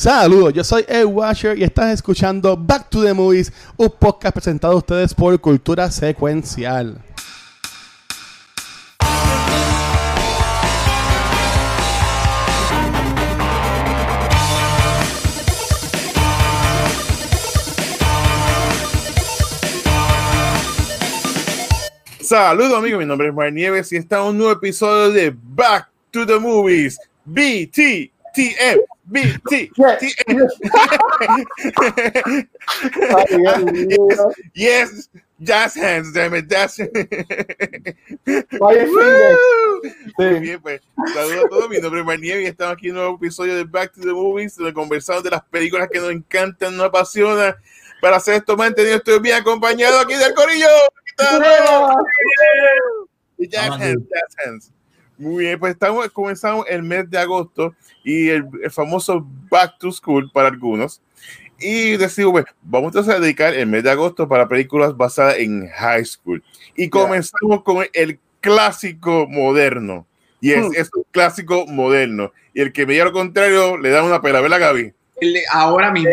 Saludos, yo soy Ed Washer y estás escuchando Back to the Movies, un podcast presentado a ustedes por Cultura Secuencial. Saludos amigos, mi nombre es Mar Nieves y está un nuevo episodio de Back to the Movies. BTTM. BTTM. yes, yes, jazz hands, damn it. That's... Muy bien, pues. Saludos a todos. Mi nombre es Mar Nieves y estamos aquí en un nuevo episodio de Back to the Movies, donde conversamos de las películas que nos encantan, nos apasionan. Para hacer esto más entendido, estoy bien acompañado aquí del Corillo. Muy bien, pues estamos comenzando el mes de agosto y el, el, famoso Back to School para algunos. Y decimos, pues, vamos a dedicar el mes de agosto para películas basadas en high school. Y comenzamos con el clásico moderno. Y es, es un clásico moderno. Y el que me diga lo contrario le da una pela, ¿verdad, Gaby? ahora mismo.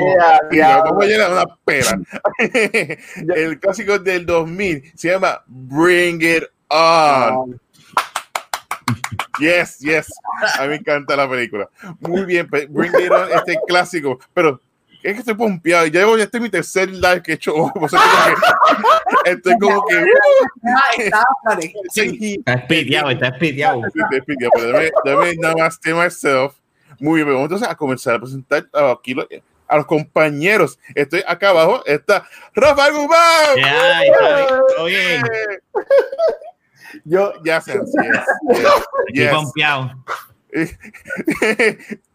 Yeah, vamos a llegar a una pera. el clásico del 2000 se llama Bring It On. Yes, yes. A mí me encanta la película. Muy bien, Bring It On, este clásico. Pero es que estoy pompeado. Ya llevo, ya este es mi tercer live que he hecho. Pues, estoy como que. Está espidiado, está espidiado. Está espidiado. Déjame, déjame namaste myself. Muy bien, vamos entonces a comenzar a presentar aquí a los compañeros. Estoy acá abajo, está Rafael Guzmán. Ya, bien. Yo, ya sé, así es. Yes. Pompeado.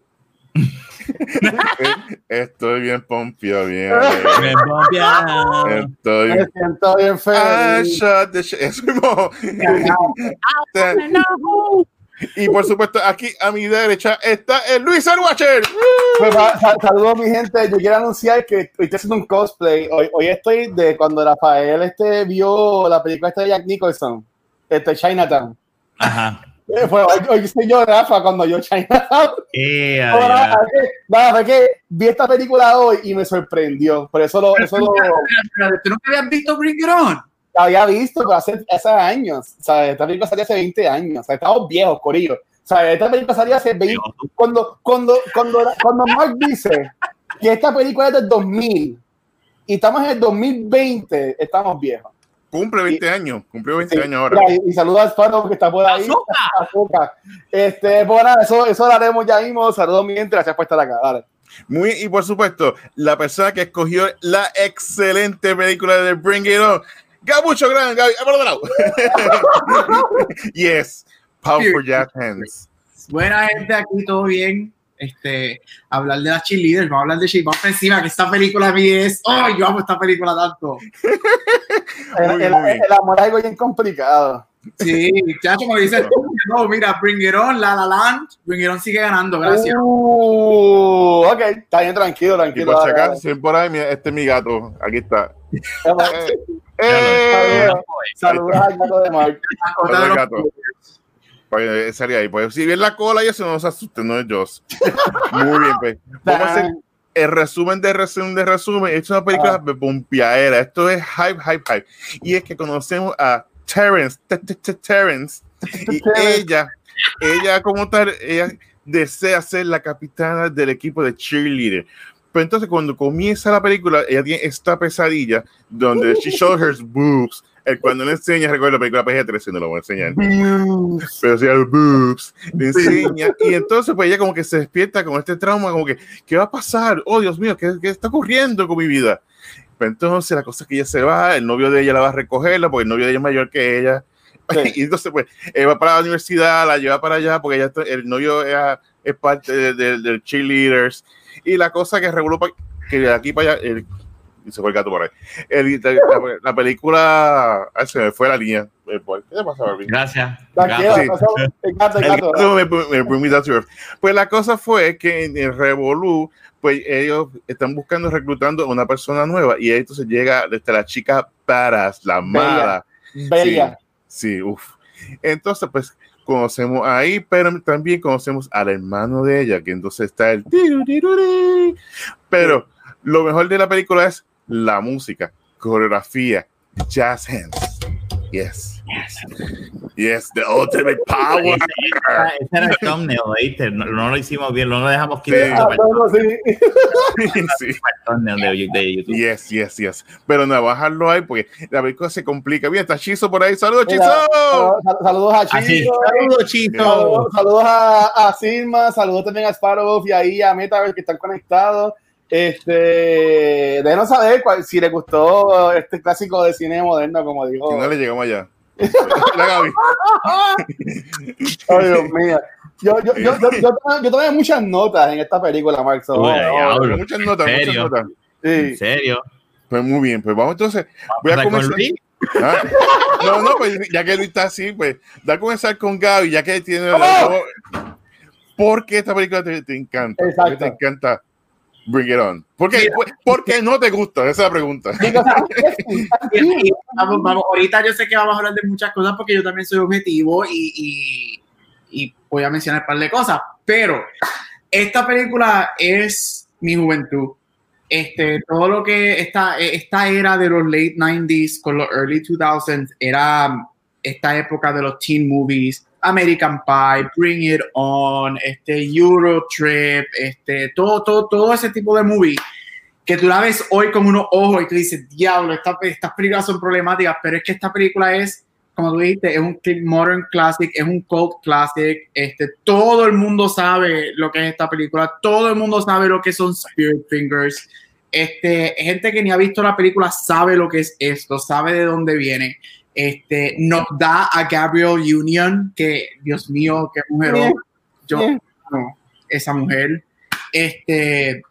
Estoy bien pompeado, bien. Bien pompeado. Estoy Me siento bien I feliz. shot the shit. Eso mismo. Y por supuesto, aquí a mi derecha está el Luis el Watcher. Pues, Saludos mi gente, yo quiero anunciar que hoy estoy haciendo un cosplay. Hoy, hoy estoy de cuando Rafael este vio la película esta de Jack Nicholson, este Chinatown. Ajá. Eh, Pues hoy, yo Rafa cuando yo Chinatown. Ahora, ya. nada, fue que vi esta película hoy y me sorprendió. Por eso lo, eso lo ¿Tú no habías visto Bring It On? había visto pero hace, hace años. Sea, esta película salió hace 20 años. O sea, estamos viejos, Corillo. O sea, esta película salió hace 20 cuando, cuando, cuando, cuando Mark dice que esta película es del 2000 y estamos en el 2020, estamos viejos. Cumple 20 años. Cumplió 20 Sí, años ahora. y, y saluda a Sparrow que está por ahí. ¡Azúcar! Este, nada, eso, eso lo haremos ya mismo. Saludos mi gente, gracias por estar acá. Dale. Muy, y por supuesto, la persona que escogió la excelente película de Bring It On, Gabucho Gran, Gaby, yes, Power for Jack Hands. Buena gente aquí, todo bien. Este, hablar de las cheerleaders, vamos a hablar de cheerleaders. Vamos por encima, que esta película a mí es. ¡Oh, yo amo esta película tanto! El, amor es algo bien complicado. Sí, chacho, como dice, no, mira, Bring It On, La La Land, Bring It On sigue ganando, gracias. Uh, ok, está bien, tranquilo, Y tranquilo. por si dale, acaso, si por ahí, este es mi gato. Aquí está. Eh, eh, Saludos al gato de Mark. El los- gato. Pues, sería ahí. Pues, si ven la cola y eso no se asusten, no es Joss. Muy bien, pues. Vamos a hacer el resumen de resumen de resumen. Esto es una película de pompiadera. Esto es hype, hype, hype. Y es que conocemos a Terrence, Te- Te- Te- Terrence, y ella, ella como tal, ella desea ser la capitana del equipo de cheerleader. Pero entonces cuando comienza la película, ella tiene esta pesadilla donde she shows her boobs. El cuando le enseña, recuerdo la película PG-13, no lo voy a enseñar pero sí al boobs, le enseña, y entonces pues ella como que se despierta con este trauma, como que, ¿qué va a pasar? Oh, Dios mío, ¿qué, qué está ocurriendo con mi vida? Pero entonces la cosa es que ella se va, el novio de ella la va a recogerla, porque el novio de ella es mayor que ella, Sí. y entonces pues él va para la universidad, la lleva para allá, porque ella el novio es, es parte del de, del cheerleaders, y la cosa que reguló que de aquí para allá, el, y se fue el gato por ahí, el- la, la- la película, ay, se me fue la línea, Eh, ¿qué te pasa, Barbie? Gracias. Sí. Pues la cosa fue que en el Revolú, pues ellos están buscando, reclutando a una persona nueva y ahí entonces llega desde la chica Paras, la mala. Bella. Sí, uff. Entonces, pues conocemos ahí, pero también conocemos al hermano de ella, que entonces está el... Pero lo mejor de la película es la música, coreografía, jazz hands. Yes. Yes, the ultimate power. Ese, era el thumbnail, ¿viste? No, no, lo hicimos bien, no lo dejamos quitar. Sí, ah, no, sí. sí. De, de YouTube. Yes, yes, yes. Pero no, bajarlo ahí porque la película se complica. Bien, está Chizo por ahí. Saludos, Chizo. Saludos a Chizo. Saludos, Chizo. Saludos, a, a Silma. Saludos también a Sparrow y ahí a Metaverse que están conectados. Este, déjenos saber cuál, si le gustó este clásico de cine moderno, como dijo. Si no le llegamos allá. Ay, Dios mío. Yo, yo, yo, yo, yo, yo tomé muchas notas en esta película, Marx. Oh, oh, muchas notas, muchas notas. Sí. ¿En serio? Pues muy bien, pues vamos entonces. Voy a comenzar. ¿Ah? No, no, pues ya que Luis está así, pues da a comenzar con Gaby, ya que tiene. ¡Oh! ¿Por qué esta película te, te encanta? Exacto. te encanta? Bring it on. ¿Por qué, ¿por qué no te gusta? Esa es la pregunta. vamos, vamos, ahorita yo sé que vamos a hablar de muchas cosas porque yo también soy objetivo y, y, y voy a mencionar un par de cosas, pero esta película es mi juventud. Este, todo lo que esta, esta era de los late 90s con los early 2000s era esta época de los teen movies, American Pie, Bring It On, este Euro Trip, este, todo, todo, todo ese tipo de movie que tú la ves hoy con unos ojos y tú dices, diablo, esta, estas películas son problemáticas, pero es que esta película es, como tú dijiste, es un modern classic, es un cult classic, este, todo el mundo sabe lo que es esta película, todo el mundo sabe lo que son Spirit Fingers, este, gente que ni ha visto la película sabe lo que es esto, sabe de dónde viene. Este, nos da a Gabriel Union, que Dios mío, qué mujer. Yo, no, esa mujer. Este,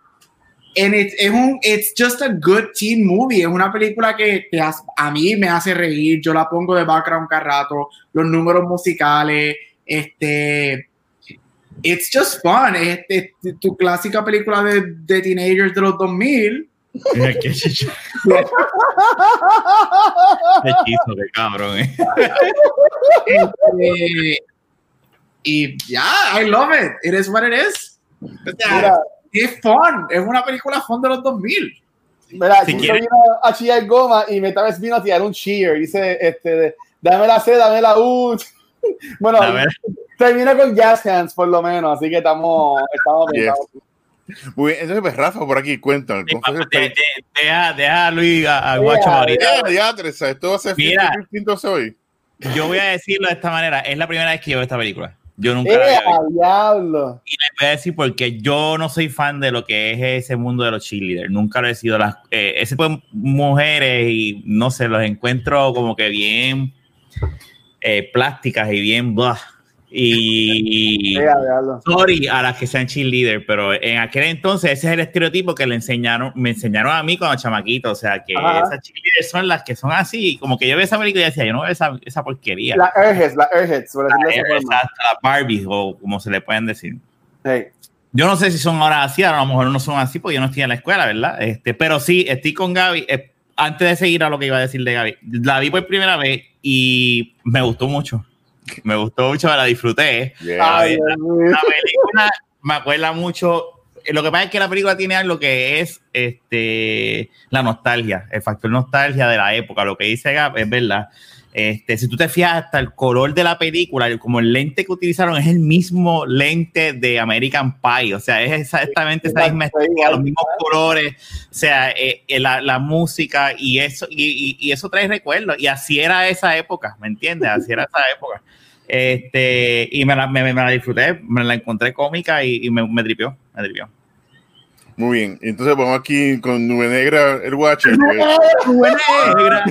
and it's, es un, it's just a good teen movie. Es una película que te a mí me hace reír. Yo la pongo de background cada rato. Los números musicales, este, it's just fun. Es, tu clásica película de, de teenagers de los 2000 Qué chicho. qué cabrón. Eh. Este, y ya, I love it. It is what it is. es fun. Es una película fun de los 2000. Mira, si vino a chillar goma y vez vino a tirar un cheer. Dice, este, dame la C, dame la U. bueno, termina con Jazz Hands por lo menos, así que estamos, estamos muy bien, entonces, pues, Rafa, por aquí, cuéntame. deja, deja a Luis a, a Guacho ahorita. Ya, Teresa, esto va a ser Mira, distinto hoy. Yo voy a decirlo de esta manera: es la primera vez que yo veo esta película. Yo nunca la había Diablo. Y les voy a decir porque yo no soy fan de lo que es ese mundo de los cheerleaders. Nunca lo he sido. Las, eh, ese tipo de mujeres y no sé, los encuentro como que bien eh, plásticas y bien blah. Y sorry a las que sean cheerleader, pero en aquel entonces ese es el estereotipo que le enseñaron, me enseñaron a mí cuando chamaquito, o sea que esas cheerleaders son las que son así, como que yo veo esa película y decía, yo no veo esa, esa porquería. La Airheads, la Airheads, la, la Barbie o como se le pueden decir. Yo no sé si son ahora así, a lo mejor no son así porque yo no estoy en la escuela, ¿verdad? Este, pero sí, estoy con Gaby. Eh, antes de seguir a lo que iba a decir de Gaby, la vi por primera vez y me gustó mucho me gustó mucho, la disfruté. la, película me acuerda mucho. Lo que pasa es que la película tiene algo que es este, la nostalgia, el factor nostalgia de la época. Lo que dice Gap es verdad. Este, si tú te fijas hasta el color de la película, como el lente que utilizaron es el mismo lente de American Pie, o sea, es exactamente esa misma estética, los mismos colores, o sea, eh, eh, la, la, música y eso, y, y, eso trae recuerdos, y así era esa época, ¿me entiendes? Así era esa época. Este, y me la, me, la disfruté, me la encontré cómica y, y me, me tripió, me tripió. Muy bien, entonces vamos aquí con Nube Negra, el Watcher. Pues. Nube Negra.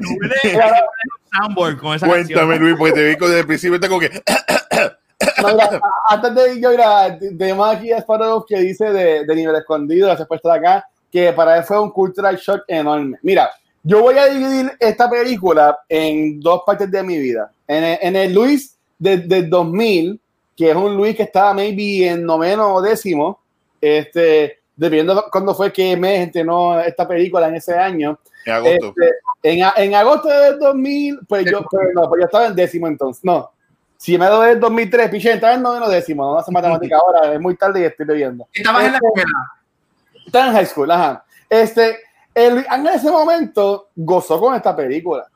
Nube Negra. Cuéntame, Luis, porque te vi desde el principio, está como que. antes de yo ir a tenemos aquí a Sparrow que dice de, de nivel escondido, ha puesto de acá, que para él fue un cultural shock enorme. Mira, yo voy a dividir esta película en dos partes de mi vida. En el, en el Luis del de 2000, que es un Luis que estaba maybe en noveno o décimo, este, dependiendo cuándo fue que me estrenó esta película en ese año. En agosto. Este, en, en, agosto del 2000, pues yo, pues, no, pues yo estaba en décimo entonces. No, Si me doy el 2003, piché, estaba en noveno décimo, no hace matemática ahora, es muy tarde y estoy bebiendo. Estabas en la Este, escuela. Estaba en high school, ajá. Este, el, en ese momento gozó con esta película.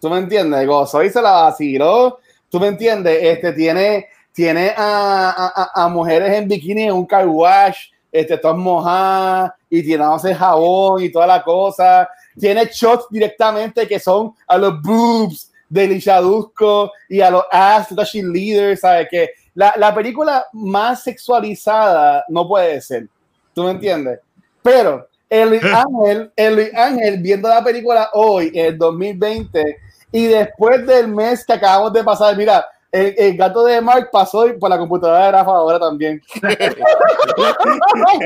¿Tú me entiendes? Gozó y se la vaciló. ¿Tú me entiendes? Este, tiene, tiene a, a- a- mujeres en bikini en un car wash, este, todas mojadas y tirándose jabón y toda la cosa. Tiene shots directamente que son a los boobs de Lichadusco y a los ass de Leaders, ¿sabes? Que la, la película más sexualizada no puede ser. ¿Tú me entiendes? Pero el Luis Ángel, el Luis Ángel viendo la película hoy, en el 2020, y después del mes que acabamos de pasar, mira, el, el gato de Mark pasó y por la computadora de Rafa ahora también.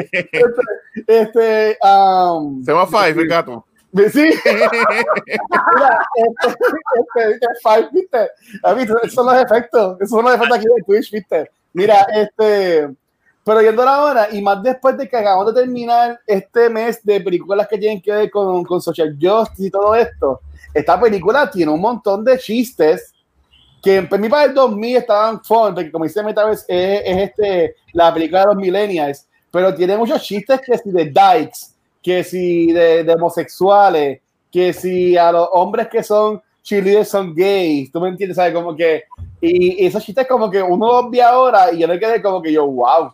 este, este, um, Se llama Five, el gato. Sí. Mira, este, este, este Five, ¿viste? ¿Has visto? Esos son los efectos. Esos son los efectos aquí de Twitch, ¿viste? Mira, este. Pero yendo la hora, y más después de que acabamos de terminar este mes de películas que tienen que ver con, con social justice y todo esto, esta película tiene un montón de chistes que en mí para el 2000 estaban fun, porque como dice Metaverse, es, es este, la película de los millennials, pero tiene muchos chistes que si de dykes, que si de, de homosexuales, que si a los hombres que son cheerleaders son gays, tú me entiendes, ¿sabes? Como que, y, y esos chistes como que uno los ve ahora y yo me quedé como que yo, wow.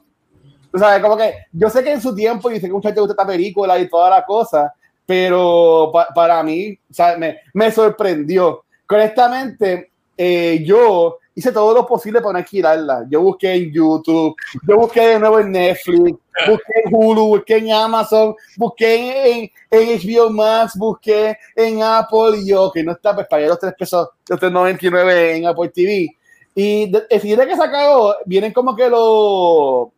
Tú sabes, como que yo sé que en su tiempo, y sé que mucha gente gusta esta película y toda la cosa, pero pa- para mí, o sea, me, me sorprendió. Honestamente, eh, yo hice todo lo posible para no alquilarla. Yo busqué en YouTube, yo busqué de nuevo en Netflix, busqué en Hulu, busqué en Amazon, busqué en, en HBO Max, busqué en Apple y yo, que no está, pues pagué los 3 pesos, los 3.99 en Apple TV. Y el siguiente que se acabó, vienen como que los,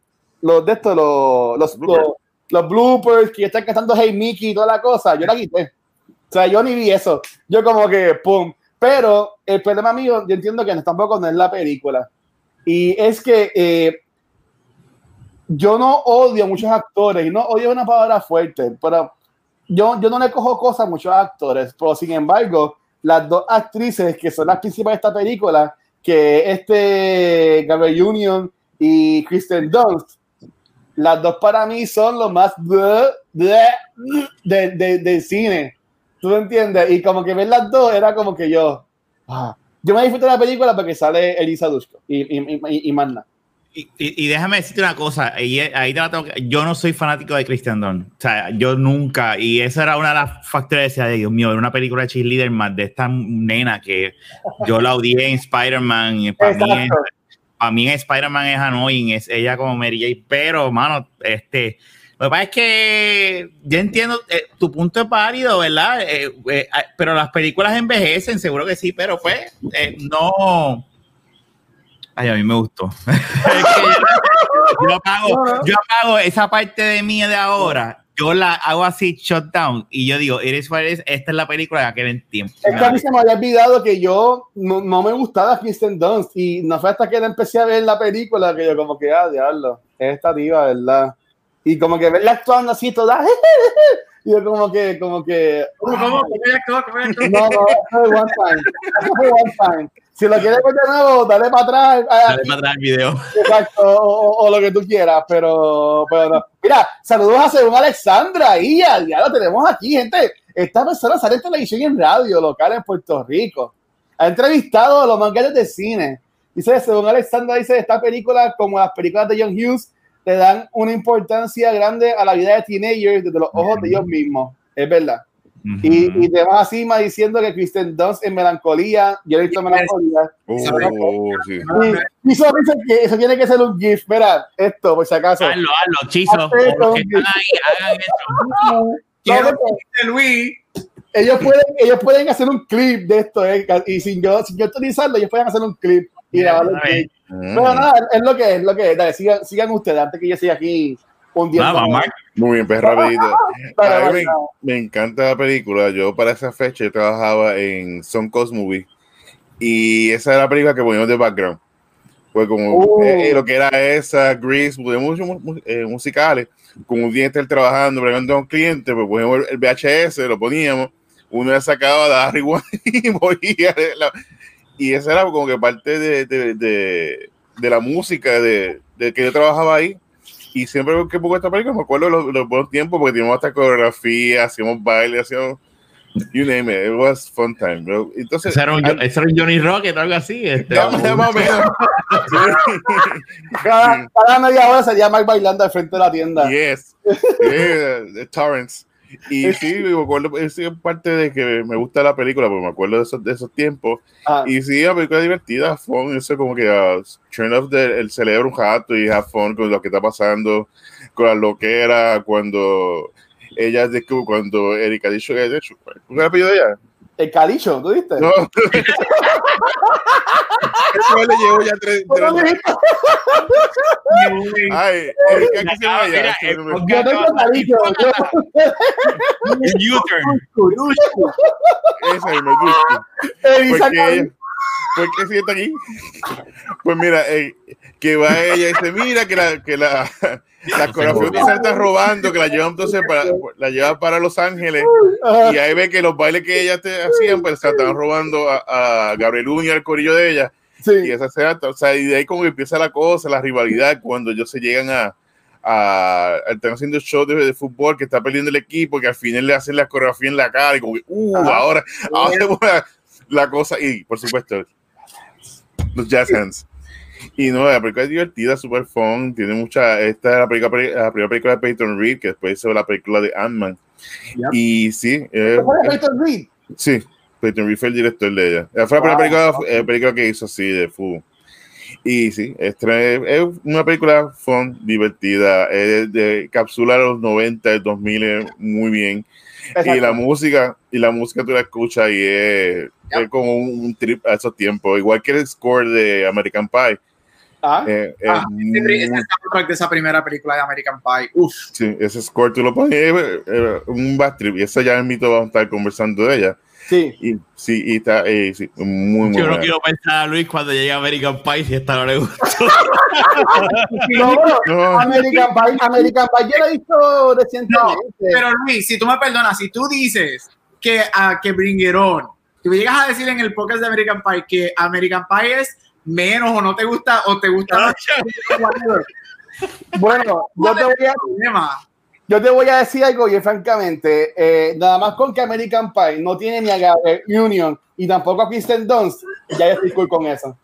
los de estos, los, los, Bloopers. los, los bloopers que están cantando Hey Mickey y toda la cosa. Yo la quité. O sea, yo ni vi eso. Yo como que, pum. Pero el problema mío, yo entiendo que no- tampoco no es la película. Y es que eh, yo no odio a muchos actores, y no odio una palabra fuerte, pero yo, yo no le cojo cosas a muchos actores. Pero sin embargo, las dos actrices que son las principales de esta película, que este Gabriel Union y Kristen Dunst, las dos para mí son lo más de, de, de- cine. ¿Tú me entiendes? Y como que ver las dos era como que yo. ah, yo me disfruto de la película porque sale Elisa Dushko y, y, y, y nada. Y, y- déjame decirte una cosa, y ahí te la tengo que- yo no soy fanático de Christian Dunn, o sea, yo nunca, y esa era una de las factores, decía, de Dios mío, era una película de cheerleader más de esta nena que yo la odié en Spider-Man, para mí, para mí Spider-Man es annoying, es ella como Mary Jane, pero, mano, este, lo que pasa es que yo entiendo, eh, tu punto es válido, ¿verdad? Eh, eh, ah, pero las películas envejecen, seguro que sí, pero pues, no... Ay, a mí me gustó. Yo apago, yo apago esa parte de mí de ahora, yo la hago así, shutdown, y yo digo, Eres Juárez, esta es la película de aquel tiempo. Es que a mí se me había olvidado que yo no, no me gustaba Kristen Dunst y no fue hasta que la empecé a ver la película que yo como que, ah, diablo, es esta diva, ¿verdad? Y como que verla actuando así toda, y yo como que, como que, ¿Cómo, cómo, cómo? ¿Cómo no, no, eso fue one time, eso fue one time. Si lo quieres ver de nuevo, dale para atrás, ah, Dale para atrás el video. exacto, o, o- lo que tú quieras, pero, pero no. Mira, saludos a Según Alexandra, y ya, ya lo tenemos aquí, gente. Esta persona sale en televisión y en radio local en Puerto Rico. Ha entrevistado a los manganes de cine. Dice, según Alexandra, dice, esta película, como las películas de John Hughes, le dan una importancia grande a la vida de teenagers desde los ojos de ellos mismos. Es verdad. Y, y te vas así más diciendo que Kristen Dunst en Melancolía, yo he visto Melancolía. Oh, sí. Y, y eso, dice que eso tiene que ser un GIF. Mira, esto, por si acaso. Hazlo, hazlo, chizo. Ahí, hagan Quiero que Luis. ellos, pueden, ellos pueden hacer un clip de esto, eh, y sin yo, sin yo utilizarlo, ellos pueden hacer un clip y grabarlo. Pero nada, es lo que es, es lo que es. Dale, sigan, sigan ustedes antes que yo siga aquí Mark. Muy bien, pues rapidito. A mí me, me encanta la película. Yo para esa fecha yo trabajaba en Son Coast Movie y esa era la película que poníamos de background. Pues como Uh. eh, lo que era esa, Grease, muchos mu- eh, musicales, con un día estar trabajando, bregando a un cliente, pues poníamos el VHS, lo poníamos, uno le sacaba, daba rewind y volvía. la- y esa era como que parte de, de, de, de la música de, de, que yo trabajaba ahí. Y siempre que pongo esta película me acuerdo de los, los buenos tiempos porque teníamos hasta coreografía, hacíamos baile, hacíamos You name it, it was fun time, bro. Entonces, ¿Eso era un, ¿eso era un Johnny Rocket o algo así? Este, ya, ya más o menos. cada, cada, media hora sería Mike bailando al frente de la tienda. Yes. Yeah, Torrance. Y sí, me acuerdo, es parte de que me gusta la película, porque me acuerdo de esos, de esos tiempos. Ah. Y sí, la película es divertida, fun, eso como que uh, turn off the, el cerebro un rato y have fun con lo que está pasando, con la loquera, cuando ella es de cuando Erika dicho que de hecho, ¿cuál es el apellido de ella? El Calicho, ¿tú viste? No. Eso le llevo ya tres. Ay, Erika, ¿qué se llama ella? Yo tengo Calicho. U-turn. Esa misma, Dushku. ¿Por qué sigue aquí? Pues mira, eh, que va ella y dice, mira que la, que la, la coreografía se está robando, que la llevan entonces para, la lleva para Los Ángeles y ahí ve que los bailes que ella te hacían, pues se estaban robando a, a Gabriel Uña, al corillo de ella. Sí. Y esa se o sea, y de ahí como empieza la cosa, la rivalidad, cuando ellos se llegan a, a, están haciendo show de, de, fútbol que está perdiendo el equipo, que al final le hacen la coreografía en la cara y como que, uh, ahora, ahora la cosa, y por supuesto, los Jazz Hands. Y no, la película es divertida, super fun, tiene mucha, esta es la, película, la primera película de Peyton Reed, que después hizo la película de Ant-Man. Y sí. Eh, ¿Fue Peyton Reed? Sí, Peyton Reed fue el director de ella. Fue la primera película, eh, película, que hizo así, de fútbol. Y sí, es, es una película fun, divertida, es de, capsula los 90, 2000 muy bien. Exacto. Y la música, y la música tú la escuchas y es, como un trip a esos tiempos, igual que el score de American Pie. Ah, eh, ah muy, ese soundtrack de esa primera película de American Pie. Uf. Sí, ese score tú lo pones, eh, eh, un bad trip, y eso ya en mito vamos a estar conversando de ella. Sí. Y, sí, y está eh, sí, muy, muy Yo no quiero pensar a Luis cuando llegue a American Pie si esta no le gustó. no, no, American Pie, American Pie yo la he visto recientemente. No, pero Luis, si tú me perdonas, si tú dices que, uh, que Bring It On, tú me llegas a decir en el podcast de American Pie que American Pie es menos o no te gusta o te gusta. bueno, yo te voy a yo te voy a decir algo y francamente, eh, nada más con que American Pie no tiene ni a Gabriel Union y tampoco a Kristen Dunst, ya estoy cool con eso.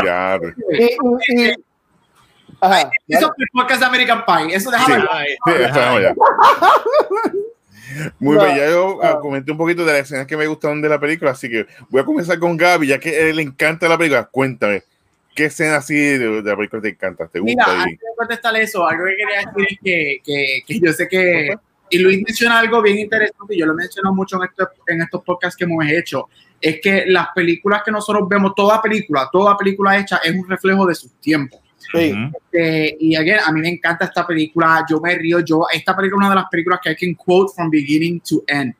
Claro. y, y, y, ajá, eso es podcast de American Pie, eso déjame sí. Muy no, bien, ya yo no. comenté un poquito de las escenas que me gustaron de la película, así que voy a comenzar con Gaby, ya que a él le encanta la película. Cuéntame, ¿qué escena así de, de la película te encanta? ¿Te gusta? Mira, antes de contestar eso, algo que quería decir es que, que, que yo sé que, y Luis menciona algo bien interesante, y yo lo menciono mucho en, esto, en estos podcasts que hemos hecho, es que las películas que nosotros vemos, toda película, toda película hecha es un reflejo de sus tiempos. Sí. Este, y again, a mí me encanta esta película, yo me río, yo, esta película es una de las películas que hay que quote from beginning to end.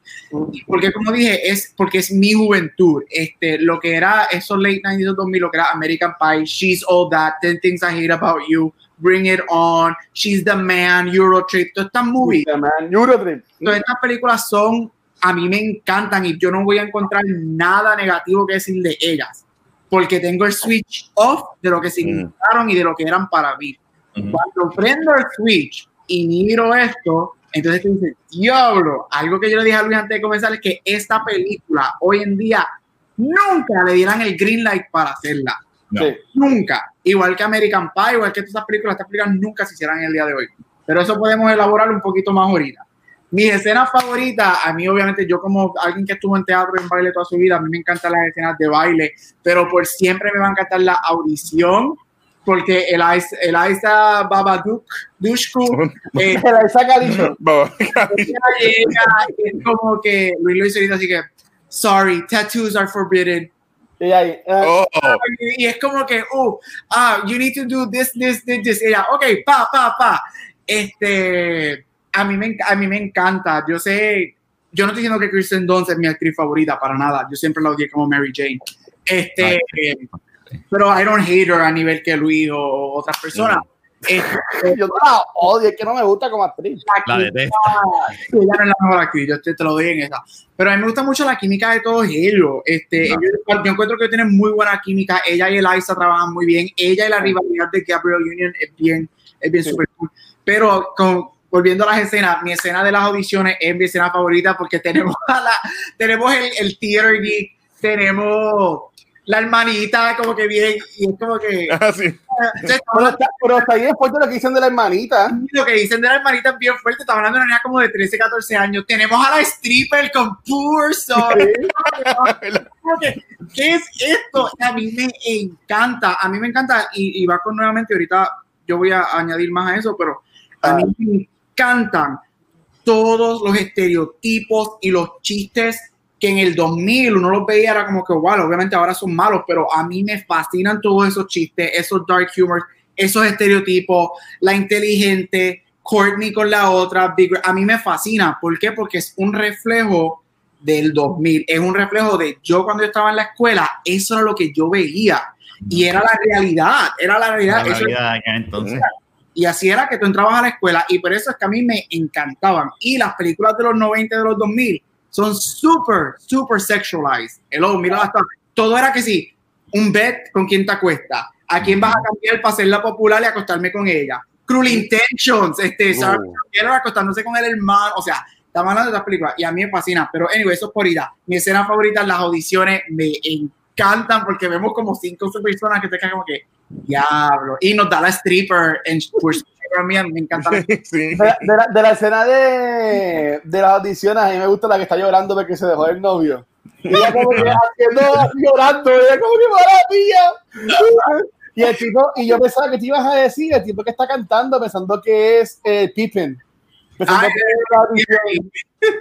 Porque como dije, es porque es mi juventud, este, lo que era esos late 90s, 2000, lo que era American Pie, She's All That, 10 Things I Hate About You, Bring It On, She's the Man, Eurotrip, todas estas movies. The Man, Eurotrip. Todas estas películas son, a mí me encantan y yo no voy a encontrar nada negativo que decir de ellas porque tengo el switch off de lo que significaron mm. y de lo que eran para mí. Mm. Cuando prendo el switch y miro esto, entonces te dices, diablo, algo que yo le dije a Luis antes de comenzar es que esta película hoy en día nunca le dieran el green light para hacerla. No. Nunca. Igual que American Pie, igual que todas estas películas, estas películas nunca se hicieran en el día de hoy. Pero eso podemos elaborar un poquito más ahorita. Mis escenas favoritas, a mí obviamente yo como alguien que estuvo en teatro en baile toda su vida, a mí me encantan las escenas de baile, pero por siempre me va a encantar la audición, porque el Eliza Babadook, Dushku, eh, Eliza Calizo, es como que Luis lo hizo ahorita, así que, sorry, tattoos are forbidden. Y, ahí, uh, oh. y es como que, oh, ah, you need to do this, this, this, this. Y ella, ok, pa, pa, pa. Este, a mí, me, a mí me encanta. Yo sé, yo no estoy diciendo que Kristen Dunst es mi actriz favorita para nada. Yo siempre la odié como Mary Jane. Este, eh, pero I don't hate her a nivel que Luis o otras personas. yo no la odio, es que no me gusta como actriz. La, la ella no es la mejor actriz, yo te, lo doy en esa. Pero a mí me gusta mucho la química de todos ellos. Este, yo, encuentro que tienen muy buena química. Ella y Eliza trabajan muy bien. Ella y la rivalidad de Gabriel Union es bien, es bien super cool. Pero con, volviendo a las escenas, mi escena de las audiciones es mi escena favorita porque tenemos, la, tenemos el, el theater geek, tenemos la hermanita como que bien, y es como que... Ah, sí. pero, está, pero está bien fuerte lo que dicen de la hermanita. Lo que dicen de la hermanita es bien fuerte, estamos hablando de una niña como de 13, 14 años. Tenemos a la stripper con Poor ¿Qué es esto? A mí me encanta, a mí me encanta, y, va con nuevamente, ahorita yo voy a añadir más a eso, pero a mí me encantan todos los estereotipos y los chistes que en el 2000 uno los veía, era como que, wow, obviamente ahora son malos, pero a mí me fascinan todos esos chistes, esos dark humor, esos estereotipos, la inteligente, Courtney con la otra, a mí me fascina. ¿Por qué? Porque es un reflejo del 2000, es un reflejo de yo cuando yo estaba en la escuela, eso era lo que yo veía y era la realidad, era la realidad. entonces. Y así era que tú entrabas a la escuela y por eso es que a mí me encantaban. Y las películas de los 90 de los 2000 son súper, súper sexualized. Hello, mira hasta, todo era que sí, un bet con quién te acuesta, a quién vas a cambiar para hacerla popular y acostarme con ella. Cruel Intentions, este, quiero acostándose con el hermano, o sea, estamos hablando de estas películas y a mí me fascina, pero anyway, eso es por ida. Mi escena favorita, las audiciones, me encantan porque vemos como cinco personas que te quedan como que, diablo, y nos da la stripper en me encanta. De, la, de, la, escena de, de las audiciones, a mí me gusta la que está llorando porque se dejó el novio. Y ella como que haciendo llorando, ella como que maravilla. Y el tipo, y yo pensaba que te ibas a decir, el tipo que está cantando pensando que es eh, Pippen. Pensando que es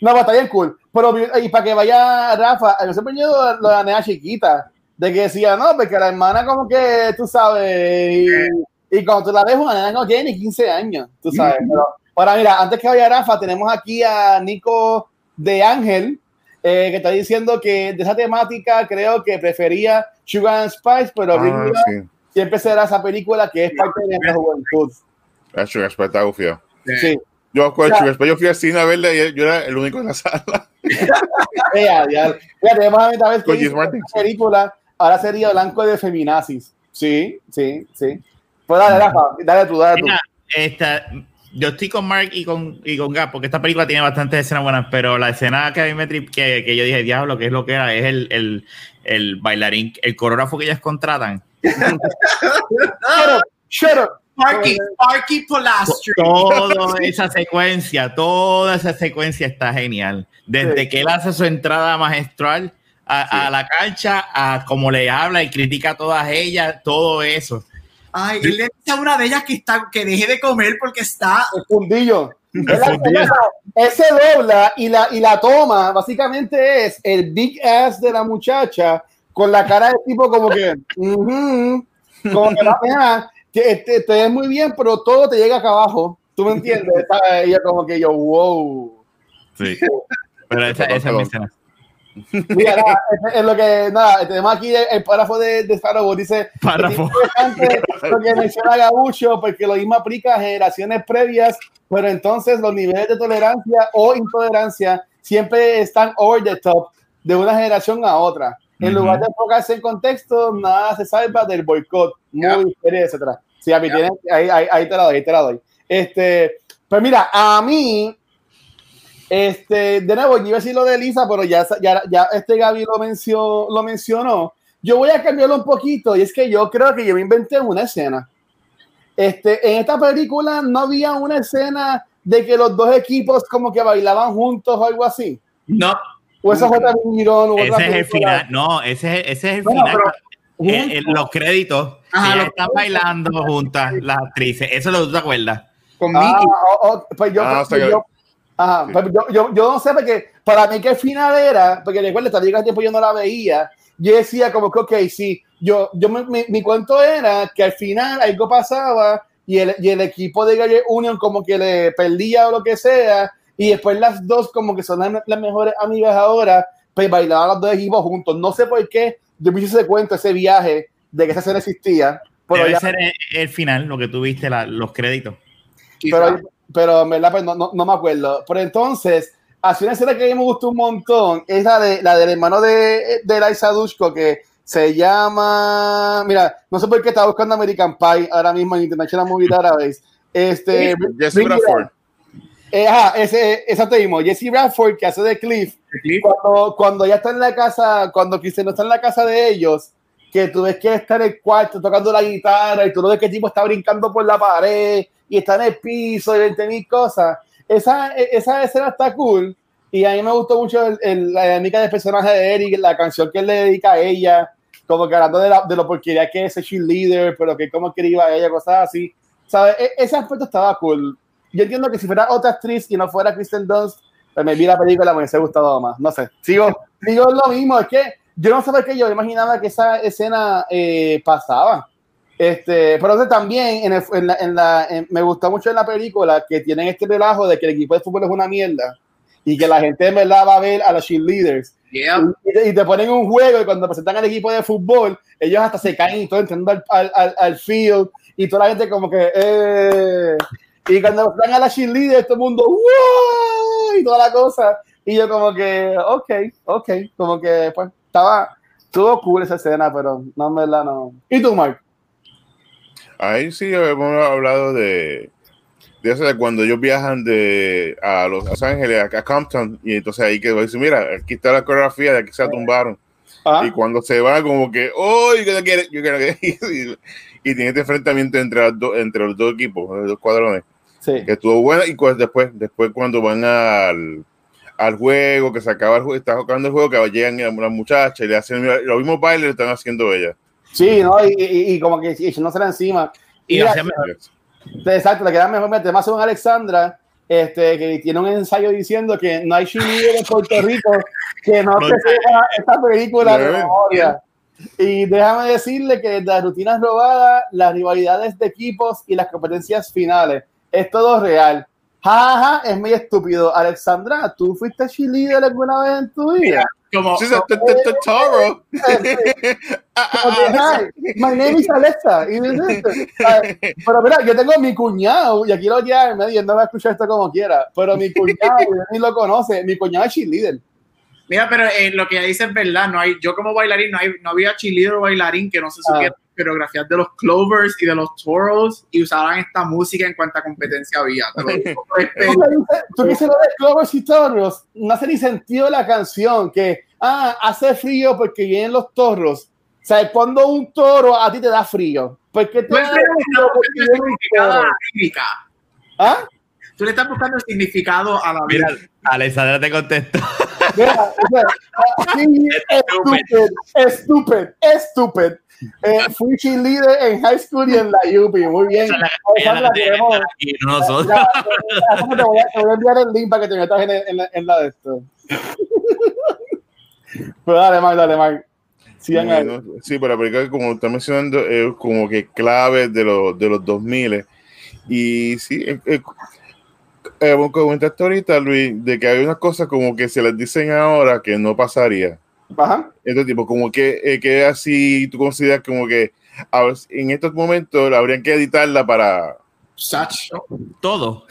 No, pero está bien cool. Pero, y para que vaya Rafa, yo siempre he lo la chiquita, de que decía, no, porque la hermana como que, tú sabes, y, y cuando tú la ves, una nena no tiene ni 15 años, tú sabes. Pero, ahora, mira, antes que vaya Rafa, tenemos aquí a Nico de Ángel, eh, que está diciendo que de esa temática creo que prefería Sugar and Spice, pero ah, siempre será esa película que es parte de nuestra juventud. La Sugar Spice está ufio. Sí. Yo, o sea, yo fui al cine a verla y yo era el único en la sala. ya, ya. Fíjate, vamos a ver que película ahora sería blanco de feminazis. Sí, sí, sí. Pues dale, Rafa, dale tú, dale tú. esta, yo estoy con Mark y con, y con Gap, porque esta película tiene bastantes escenas buenas, pero la escena que a mí me trip, que, que yo dije, diablo, que es lo que era, es el, el, el bailarín, el coreógrafo que ellas contratan. shut up, Sparky, Sparky Polastri. Toda esa secuencia, toda esa secuencia está genial. Desde que él hace su entrada magistral a, a, la cancha, a cómo le habla y critica a todas ellas, todo eso. Ay, él le dice a una de ellas que, está, que deje de comer porque está. El fundillo. Ese dobla y la, y la toma, básicamente es el big ass de la muchacha con la cara de tipo como que, como que la que te, te ves muy bien, pero todo te llega acá abajo. ¿Tú me entiendes? Ella como que yo, wow. Sí. Pero esa, esa es mi escena. Mira, nada, es, lo que, nada, tenemos aquí el, párrafo de, de dice, párrafo. lo que menciona Gabucho, porque lo mismo aplica a generaciones previas, pero entonces los niveles de tolerancia o intolerancia siempre están over the top de una generación a otra. En lugar de enfocarse en contexto, nada se salva del boicot, muy serio, etcétera. Sí, a mí ahí, ahí, ahí, te la doy, ahí te la doy. Este, pues mira, a mí este, de nuevo, yo iba a decir lo de Lisa, pero ya, ya, ya este Gaby lo, mencionó, lo mencionó. Yo voy a cambiarlo un poquito y es que yo creo que yo me inventé una escena. Este, en esta película no había una escena de que los dos equipos como que bailaban juntos o algo así. No. O eso fue Mirón. Ese es el final. No, ese, ese es el final. Eh, eh, los créditos. están bailando juntas las actrices. Eso lo te acuerdas. Con ah, oh, oh, pues yo, ah, pues yo, Ajá, yo, yo, yo, no sé, porque para mí que el final era, porque recuerda, también el tiempo yo no la veía, yo decía como que, ok, sí, yo, yo mi, mi, cuento era que al final algo pasaba y el, y el equipo de Galle Union como que le perdía o lo que sea, y después las dos como que son las, mejores amigas ahora, pues bailaban los dos equipos juntos. No sé por qué, yo me hice ese cuento, ese viaje de que esa escena existía, Debe ser el, final, lo que tuviste, los créditos. Pero, pero en verdad, pues, no, no, me acuerdo. Pero entonces, así una escena que a mí me gustó un montón es la, de, la del hermano de, de Liza Dushko, que se llama. Mira, no sé por qué estaba buscando American Pie ahora mismo en International Movie Database. Este. Jesse Bradford. Eh, ajá, ese, exacto mismo. Jesse Bradford, que hace de Cliff. Cuando, cuando ya está en la casa, cuando Kristen no está en la casa de ellos, que tú ves que está en el cuarto tocando la guitarra y tú lo ves que el tipo está brincando por la pared y está en el piso y 20 mil cosas. Esa, esa escena está cool y a mí me gustó mucho el, la dinámica del personaje de Eric, la canción que él le dedica a ella, como que hablando de, la, de lo porquería que es ese cheerleader, pero que como quería a ella, cosas así. ¿Sabes? E, ese aspecto estaba cool. Yo entiendo que si fuera otra actriz y no fuera Kristen Dunst, pues me vi la película me hubiese gustado más. No sé. Sigo, sigo lo mismo. Es que yo no por qué yo imaginaba que esa escena eh, pasaba. Este, pero también en, la, en la me gustó mucho en la película que tienen este relajo de que el equipo de fútbol es una mierda y que la gente en verdad va a ver a los cheerleaders. Y, te, ponen un juego y cuando presentan al equipo de fútbol, ellos hasta se caen y todo entrando al, al, al, field y toda la gente como que... Eh. Y cuando van a la cheerleaders, todo el mundo... ¡Wow! Y toda la cosa. Y yo como que, ok, ok, como que pues estaba, estuvo cool esa escena, pero no, en verdad no. ¿Y tú, Mark? Ahí sí hemos hablado de, de eso de cuando ellos viajan de a Los Ángeles, a, Compton, y entonces ahí que dice, mira, aquí está la coreografía, de aquí se tumbaron. Y cuando se va, como que, oh, yo quiero, yo quiero y, y tiene este enfrentamiento entre, entre los dos equipos, los dos cuadrones. Sí. Que estuvo bueno, y pues después, después cuando van al al juego, que se acaba el juego, está jugando el juego, que llegan las muchachas y le hacen los mismos bailes le están haciendo ellas. Sí, ¿no? Y, y, como que y no se la encima. Y, Exacto, le queda mejor. Además, un Alexandra este, que tiene un ensayo diciendo que no hay cheerleader en Puerto Rico que no te sepa esta película de memoria. Y déjame decirle que las rutinas robadas, las rivalidades de equipos y las competencias finales, es todo real. Jaja, es muy estúpido. Alexandra, ¿tú fuiste cheerleader alguna vez en tu vida? Como, Toro. My name is Alexa. Pero mira, yo tengo mi cuñado, y aquí lo llame y él no va a escuchar esto como quiera, pero mi cuñado, ni lo conoce, mi cuñado es cheerleader. Mira, pero eh, lo que dice es verdad, no hay, yo como bailarín, no, hay, no había cheerleader o bailarín que no se supiera coreografías de los Clovers y de los Toros y usaban esta música en cuanta competencia había. Tú dices lo de Clovers y Toros, no hace ni sentido la canción, que ah, hace frío porque vienen los toros. O sea, cuando un toro a ti te da frío, porque te da frío ¿Ah? Tú le estás buscando el significado a la vida. Mira, Alexandra te contestó. Mira, estúpido, estúpido, eh, fui cheerleader en high school y en la UP. Muy bien. nosotros. te, voy a, enviar el link para que te metas en, en, la, en la de esto. Pero dale, Mark, dale, Mark. Sí, sí, pero la como está mencionando, es como que clave de los, de los 2000 y sí, es, es, eh, comentaste ahorita, Luis, de que hay unas cosas como que se les dicen ahora que no pasaría. Ajá. Este tipo, como que, eh, que así tú consideras como que en estos momentos habrían que editarla para. Todo.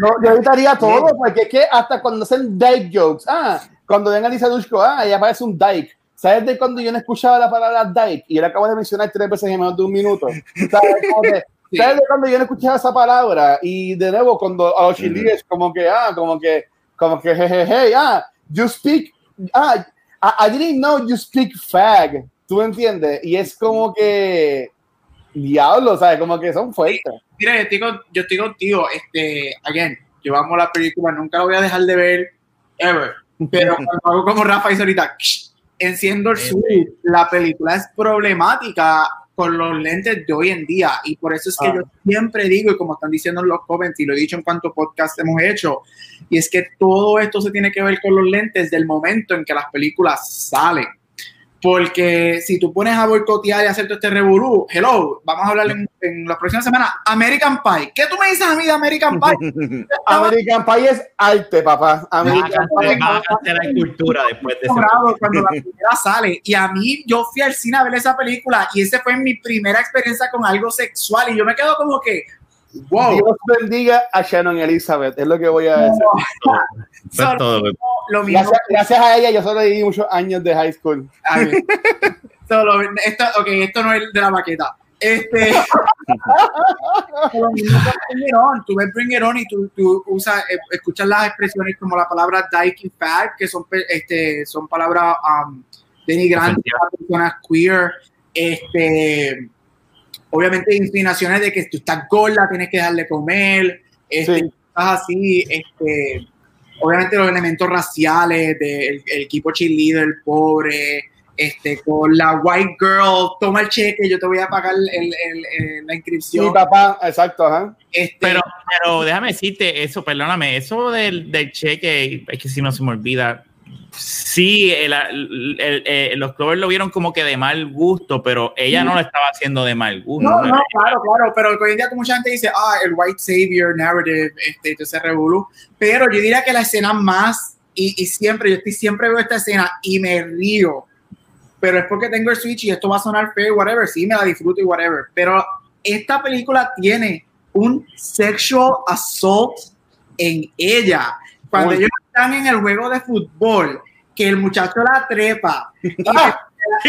no, yo editaría todo, porque es que hasta cuando hacen Dyke jokes, ah, cuando ven a Lisa Dushko, ah, ella parece un Dyke. ¿Sabes de cuando yo no escuchaba la palabra Dyke? Y él acabo de mencionar tres veces en menos de un minuto. ¿Sabes? ¿Sabes de cuando yo no escuchaba esa palabra? Y de nuevo, cuando a los chiles, como que, ah, como que, como que, jejeje, ah, you speak, ah, I, didn't know you speak fag. ¿Tú me entiendes? Y es como que, diablo, ¿sabes? Como que son fuertes. Mira, yo estoy, yo estoy contigo, este, again, llevamos la película, nunca la voy a dejar de ver, ever. Pero cuando hago como Rafa hizo ahorita, enciendo el switch, la película es problemática con los lentes de hoy en día. Y por eso es que ah. yo siempre digo, y como están diciendo los comments, y lo he dicho en cuanto podcast hemos hecho, y es que todo esto se tiene que ver con los lentes del momento en que las películas salen. Porque si tú pones a boicotear y hacer todo este revolú, hello, vamos a hablar en, en las próximas semanas, American Pie. ¿Qué tú me dices a mí de American Pie? American Pie es arte, papá. American Pie la cultura después de Cuando la primera sale. Y a mí, yo fui al cine a ver esa película y esa fue mi primera experiencia con algo sexual y yo me quedo como que, Wow. Dios bendiga a Shannon Elizabeth, es lo que voy a decir. gracias, a ella, yo solo viví muchos años de high school. Solo, esto, ok, esto no es de la maqueta. Este, tú ves Bring It On y tú, tú usas, eh, escuchas las expresiones como la palabra dyke y fat, que son, este, son palabras um, denigrantes para personas queer. Este, obviamente inclinaciones de que tú estás gorda, tienes que darle comer, este, estás así, este, obviamente los elementos raciales del equipo cheerleader, el pobre, este, con la white girl, toma el cheque, yo te voy a pagar el, el, la inscripción. Sí, papá, exacto, ajá. Este, pero, pero déjame decirte eso, perdóname, eso del, del cheque, es que si no se me olvida, sí, el, los Clovers lo vieron como que de mal gusto, pero ella no lo estaba haciendo de mal gusto. No, no, claro, claro, pero hoy en día mucha gente dice, ah, el white savior narrative, este, se revolú, pero yo diría que la escena más, y, y, siempre, yo estoy, siempre veo esta escena y me río, pero es porque tengo el Switch y esto va a sonar feo, whatever, sí, me la disfruto y whatever, pero esta película tiene un sexual assault en ella. Cuando ellos están en el juego de fútbol, que el muchacho la trepa. Ah.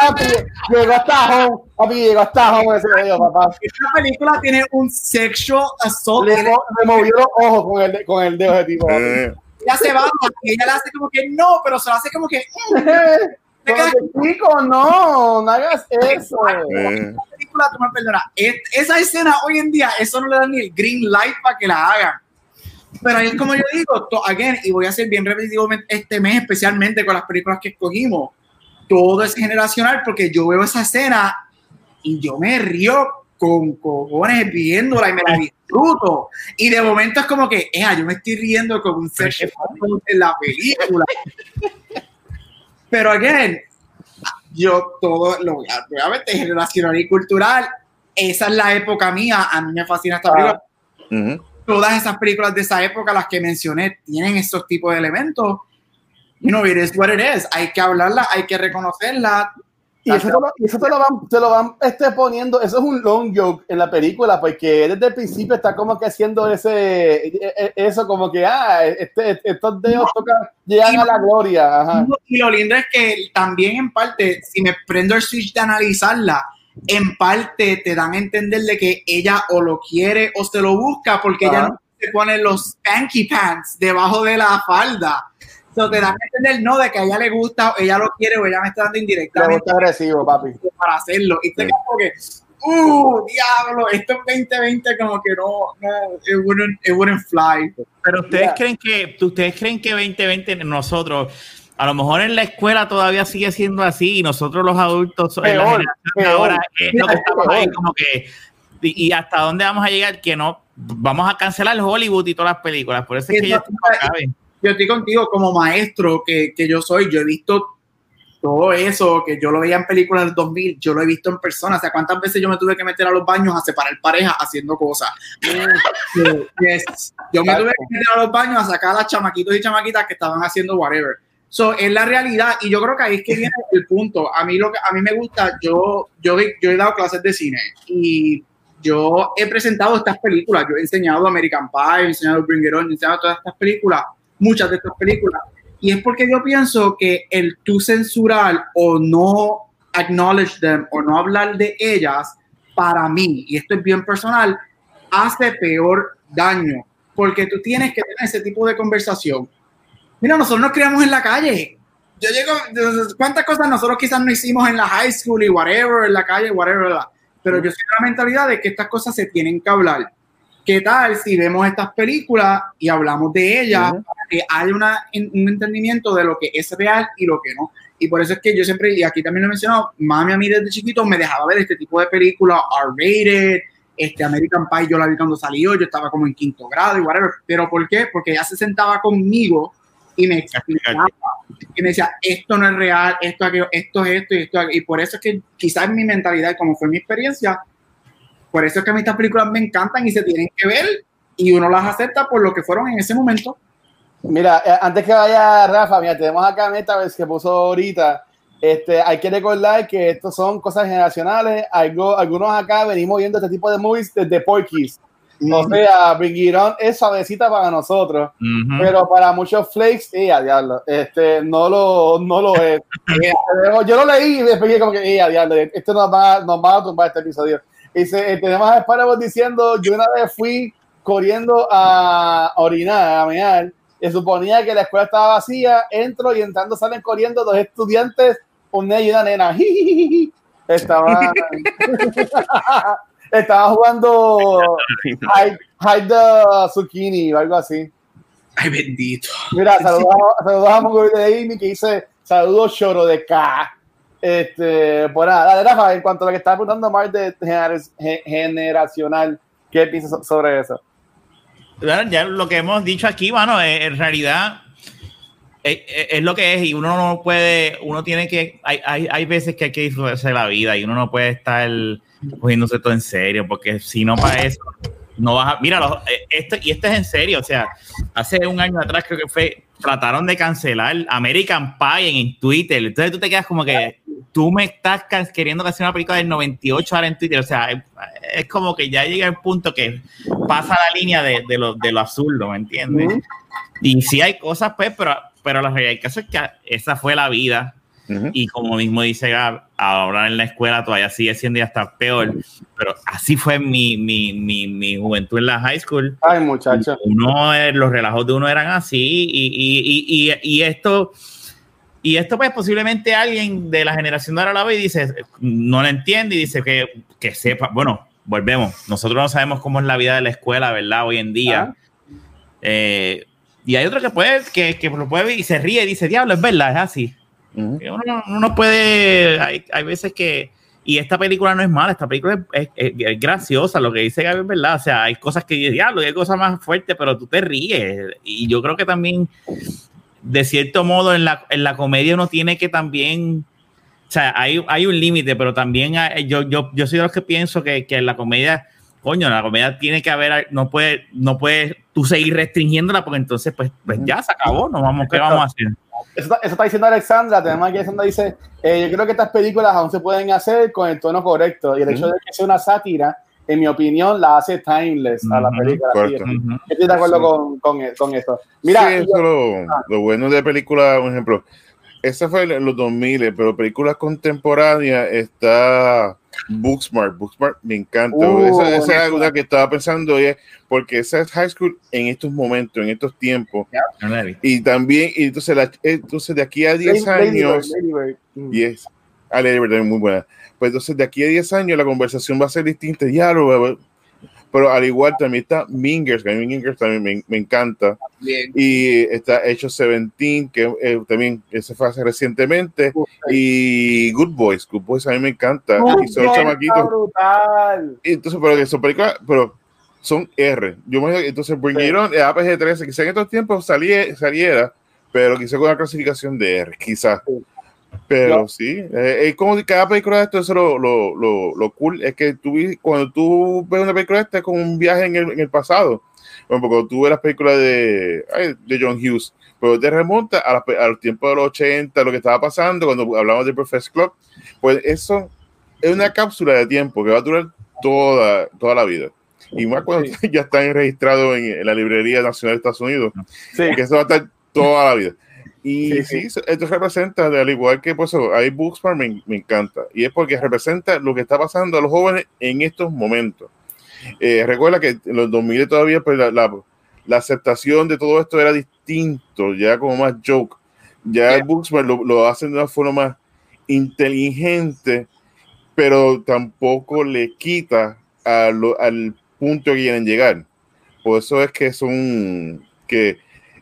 papi, llegó hasta home, papi, llegó hasta home ese video, papá. Esta película tiene un sexual assault. Le, le movió los ojos con el, con el dedo de tipo. Eh. Ella se va y ella le hace como que no, pero se lo hace como que. Chico, no, no hagas eso. Eh. película, tú me perdonas. Esa escena hoy en día, eso no le da ni el green light para que la hagan. Pero ahí es como yo digo, again, y voy a ser bien repetitivo este mes, especialmente con las películas que escogimos. Todo es generacional porque yo veo esa escena y yo me río con cojones viéndola y me la disfruto. Y de momento es como que, eh, yo me estoy riendo con un ser en la película. Pero again, yo todo lo obviamente generacional y cultural, esa es la época mía, a mí me fascina esta película. Uh todas esas películas de esa época, las que mencioné, tienen estos tipos de elementos. You know, it is what it is. Hay que hablarla, hay que reconocerla. Y eso, te lo, eso te lo van, te lo van este, poniendo, eso es un long joke en la película, porque desde el principio está como que haciendo ese, e, e, eso como que, ah, este, estos dedos llegan a la gloria. Y lo lindo es que también en parte, si me prendo el switch de analizarla, en parte te dan a entender de que ella o lo quiere o se lo busca porque ella no se pone los panky pants debajo de la falda. So, te dan a entender no de que a ella le gusta, o ella lo quiere o ella me está dando indirectamente. agresivo, papi. Para hacerlo. Y te como que, uh, diablo, esto es 2020 como que no, no, it wouldn't, it wouldn't fly. Pero ustedes creen que, ustedes creen que 2020 nosotros a lo mejor en la escuela todavía sigue siendo así y nosotros los adultos en la generación ahora es lo que estamos ahí como que y, hasta dónde vamos a llegar que no vamos a cancelar Hollywood y todas las películas por eso es que yo estoy, yo estoy contigo como maestro que, que, yo soy yo he visto todo eso que yo lo veía en películas del 2000 yo lo he visto en persona o sea cuántas veces yo me tuve que meter a los baños a separar parejas haciendo cosas yo me tuve que meter a los baños a sacar a las chamaquitos y chamaquitas que estaban haciendo whatever So, es la realidad y yo creo que ahí es que viene el punto. A mí lo que a mí me gusta, yo, yo, yo he dado clases de cine y yo he presentado estas películas. Yo he enseñado American Pie, he enseñado Bring It On, he enseñado todas estas películas, muchas de estas películas. Y es porque yo pienso que el tú censurar o no acknowledge them o no hablar de ellas, para mí, y esto es bien personal, hace peor daño. Porque tú tienes que tener ese tipo de conversación Mira, nosotros nos criamos en la calle. Yo llego, ¿cuántas cosas nosotros quizás no hicimos en la high school y whatever, en la calle, whatever, Pero yo soy la mentalidad de que estas cosas se tienen que hablar. ¿Qué tal si vemos estas películas y hablamos de ellas para que haya una, un entendimiento de lo que es real y lo que no? Y por eso es que yo siempre, y aquí también lo he mencionado, mami a mí desde chiquito me dejaba ver este tipo de películas R-rated, este American Pie yo la vi cuando salió, yo estaba como en quinto grado y whatever. ¿Pero por qué? Porque ella se sentaba conmigo y me explicaba y me decía, esto no es real, esto, esto es esto y esto. Y por eso es que quizás mi mentalidad, como fue mi experiencia, por eso es que a mí estas películas me encantan y se tienen que ver y uno las acepta por lo que fueron en ese momento. Mira, eh, antes que vaya Rafa, mira, tenemos acá a vez que puso ahorita. Este, hay que recordar que estos son cosas generacionales. Algo, algunos acá venimos viendo este tipo de movies desde Porky's. O sea, On es suavecita para nosotros, pero para muchos flakes, eh, a diablo, este, no lo, no lo es. yo lo leí y después como que, eh, a diablo, esto nos va, nos va a tumbar este episodio. Y se, eh, tenemos a Sparrow diciendo, yo una vez fui corriendo a orinar, a mear, y suponía que la escuela estaba vacía, entro y entrando salen corriendo dos estudiantes, un niño y una nena. Estaba... Estaba jugando Hide, the Zucchini o algo así. Ay, bendito. Mira, saludos, a Mongolia de Amy que dice saludos choro de K. Este, pues nada, dale, Rafa, en cuanto a lo que está preguntando más de generacional, ¿qué piensas sobre eso? Ya lo que hemos dicho aquí, bueno, en realidad es, lo que es y uno no puede, uno tiene que, hay, hay, hay veces que hay que disfrutarse la vida y uno no puede estar cogiéndose todo en serio, porque si no para eso, no vas a. Mira, eh, este, y este es en serio, o sea, hace un año atrás creo que fue, trataron de cancelar American Pie en, Twitter. Entonces tú te quedas como que tú me estás queriendo hacer una película del 98 ahora en Twitter. O sea, es, como que ya llega el punto que pasa la línea de, de, lo, de lo absurdo, ¿me entiendes? Y sí hay cosas, pues, pero, pero la realidad es que esa fue la vida y como mismo dice Gab, ahora en la escuela todavía sigue siendo y hasta peor, pero así fue mi, mi, mi, mi juventud en la high school. Ay, muchacho. Uno, eh, los relajos de uno eran así y, y, y, y, esto... Y esto, pues, posiblemente alguien de la generación de ahora la ve y dice, no lo entiende y dice que, que sepa, bueno, volvemos, nosotros no sabemos cómo es la vida de la escuela, ¿verdad? Hoy en día. Eh, y hay otro que puede, que, que lo puede y se ríe y dice, diablo, es verdad, es así uno, no puede, hay, hay, veces que, y esta película no es mala, esta película es, graciosa, lo que dice Gaby es verdad, o sea, hay cosas que diablo, hay cosas más fuertes, pero tú te ríes, y yo creo que también, de cierto modo, en la, en la comedia uno tiene que también, o sea, hay, hay un límite, pero también yo, yo, yo soy de los que pienso que, que en la comedia coño, la comedia tiene que haber, no puede, no puedes tú seguir restringiéndola porque entonces pues, pues ya se acabó, no vamos, ¿qué vamos a hacer? Eso, está diciendo Alexandra, tenemos aquí Alexandra dice, eh, yo creo que estas películas aún se pueden hacer con el tono correcto y el hecho de que sea una sátira, en mi opinión, la hace timeless a la película. Estoy de acuerdo con, con, con, eso. Mira, sí, eso lo, lo, bueno de película, por ejemplo, esa fue en los 2000, pero películas contemporáneas está Booksmart. Booksmart me encanta. Uh, esa, es una que estaba pensando, oye, porque esa es high school en estos momentos, en estos tiempos. Y también, y entonces, la, entonces de aquí a 10 años. y es a Lady Bird, muy buena. Pues entonces de aquí a 10 años la conversación va a ser distinta. Ya lo pero al igual también está Mingers, que a mí Mingers también me, me encanta. Y está Hecho 17, que eh, también se fue hace recientemente. Y Good Boys, Good Boys a mí me encanta. y son chamaquitos. Y entonces, pero que son películas, pero son R. Yo me entonces Bring It On, APG-13, quizá en estos tiempos saliera, saliera, pero quizá con una clasificación de R, quizás. Pero sí, eh, es como cada película de esto, eso lo, lo, lo, lo, cool es que tú, cuando tú ves una película de esta es como un viaje en el, en el pasado. Bueno, porque tú ves las películas de, de John Hughes, pero te remonta a, a, los tiempos de los 80, lo que estaba pasando cuando hablamos de Perfect Club, pues eso es una cápsula de tiempo que va a durar toda, toda la vida. Y más cuando ya están registrados en, en, la Librería Nacional de Estados Unidos, sí. que eso va a estar toda la vida. Y sí, esto representa, al igual que pues, hay Booksmart, me, me, encanta. Y es porque representa lo que está pasando a los jóvenes en estos momentos. Eh, recuerda que en los 2000 todavía pues, la, la, la, aceptación de todo esto era distinto, ya como más joke. Ya el Booksmart lo, lo hacen de una forma más inteligente, pero tampoco le quita a lo, al punto que quieren llegar. Por eso es que son que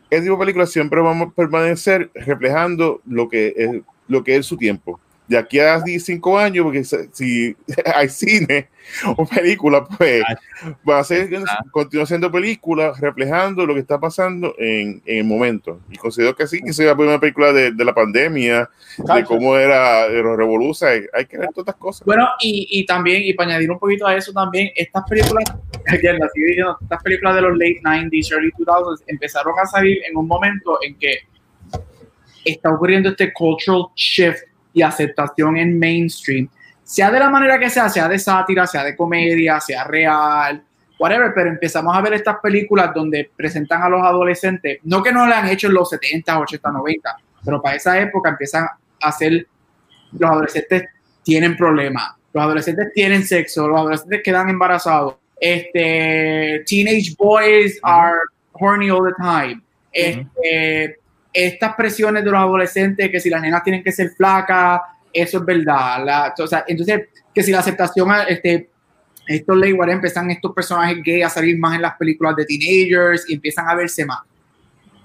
ese tipo de películas siempre vamos a permanecer reflejando lo que es, lo que es su tiempo. De aquí a 5 años, porque si hay cine o película, pues va a ser, continúa siendo película reflejando lo que está pasando en, en el momento. Y considero que sí, que sea la primera película de, de la pandemia, de cómo era los revolucionarios, hay que ver todas estas cosas. Bueno, y, y, también, y para añadir un poquito a eso también, estas películas, estas películas de los late 90s, early 2000s, empezaron a salir en un momento en que está ocurriendo este cultural shift y aceptación en mainstream, sea de la manera que sea, sea de sátira, sea de comedia, sea real, whatever, pero empezamos a ver estas películas donde presentan a los adolescentes, no que no le han hecho en los 70, 80, 90, pero para esa época empiezan a ser, los adolescentes tienen problemas, los adolescentes tienen sexo, los adolescentes quedan embarazados, este, teenage boys are horny all the time, este, estas presiones de los adolescentes, que si las nenas tienen que ser flacas, eso es verdad. La, o sea, entonces, que si la aceptación, este, estos ley empiezan estos personajes gay a salir más en las películas de teenagers y empiezan a verse más.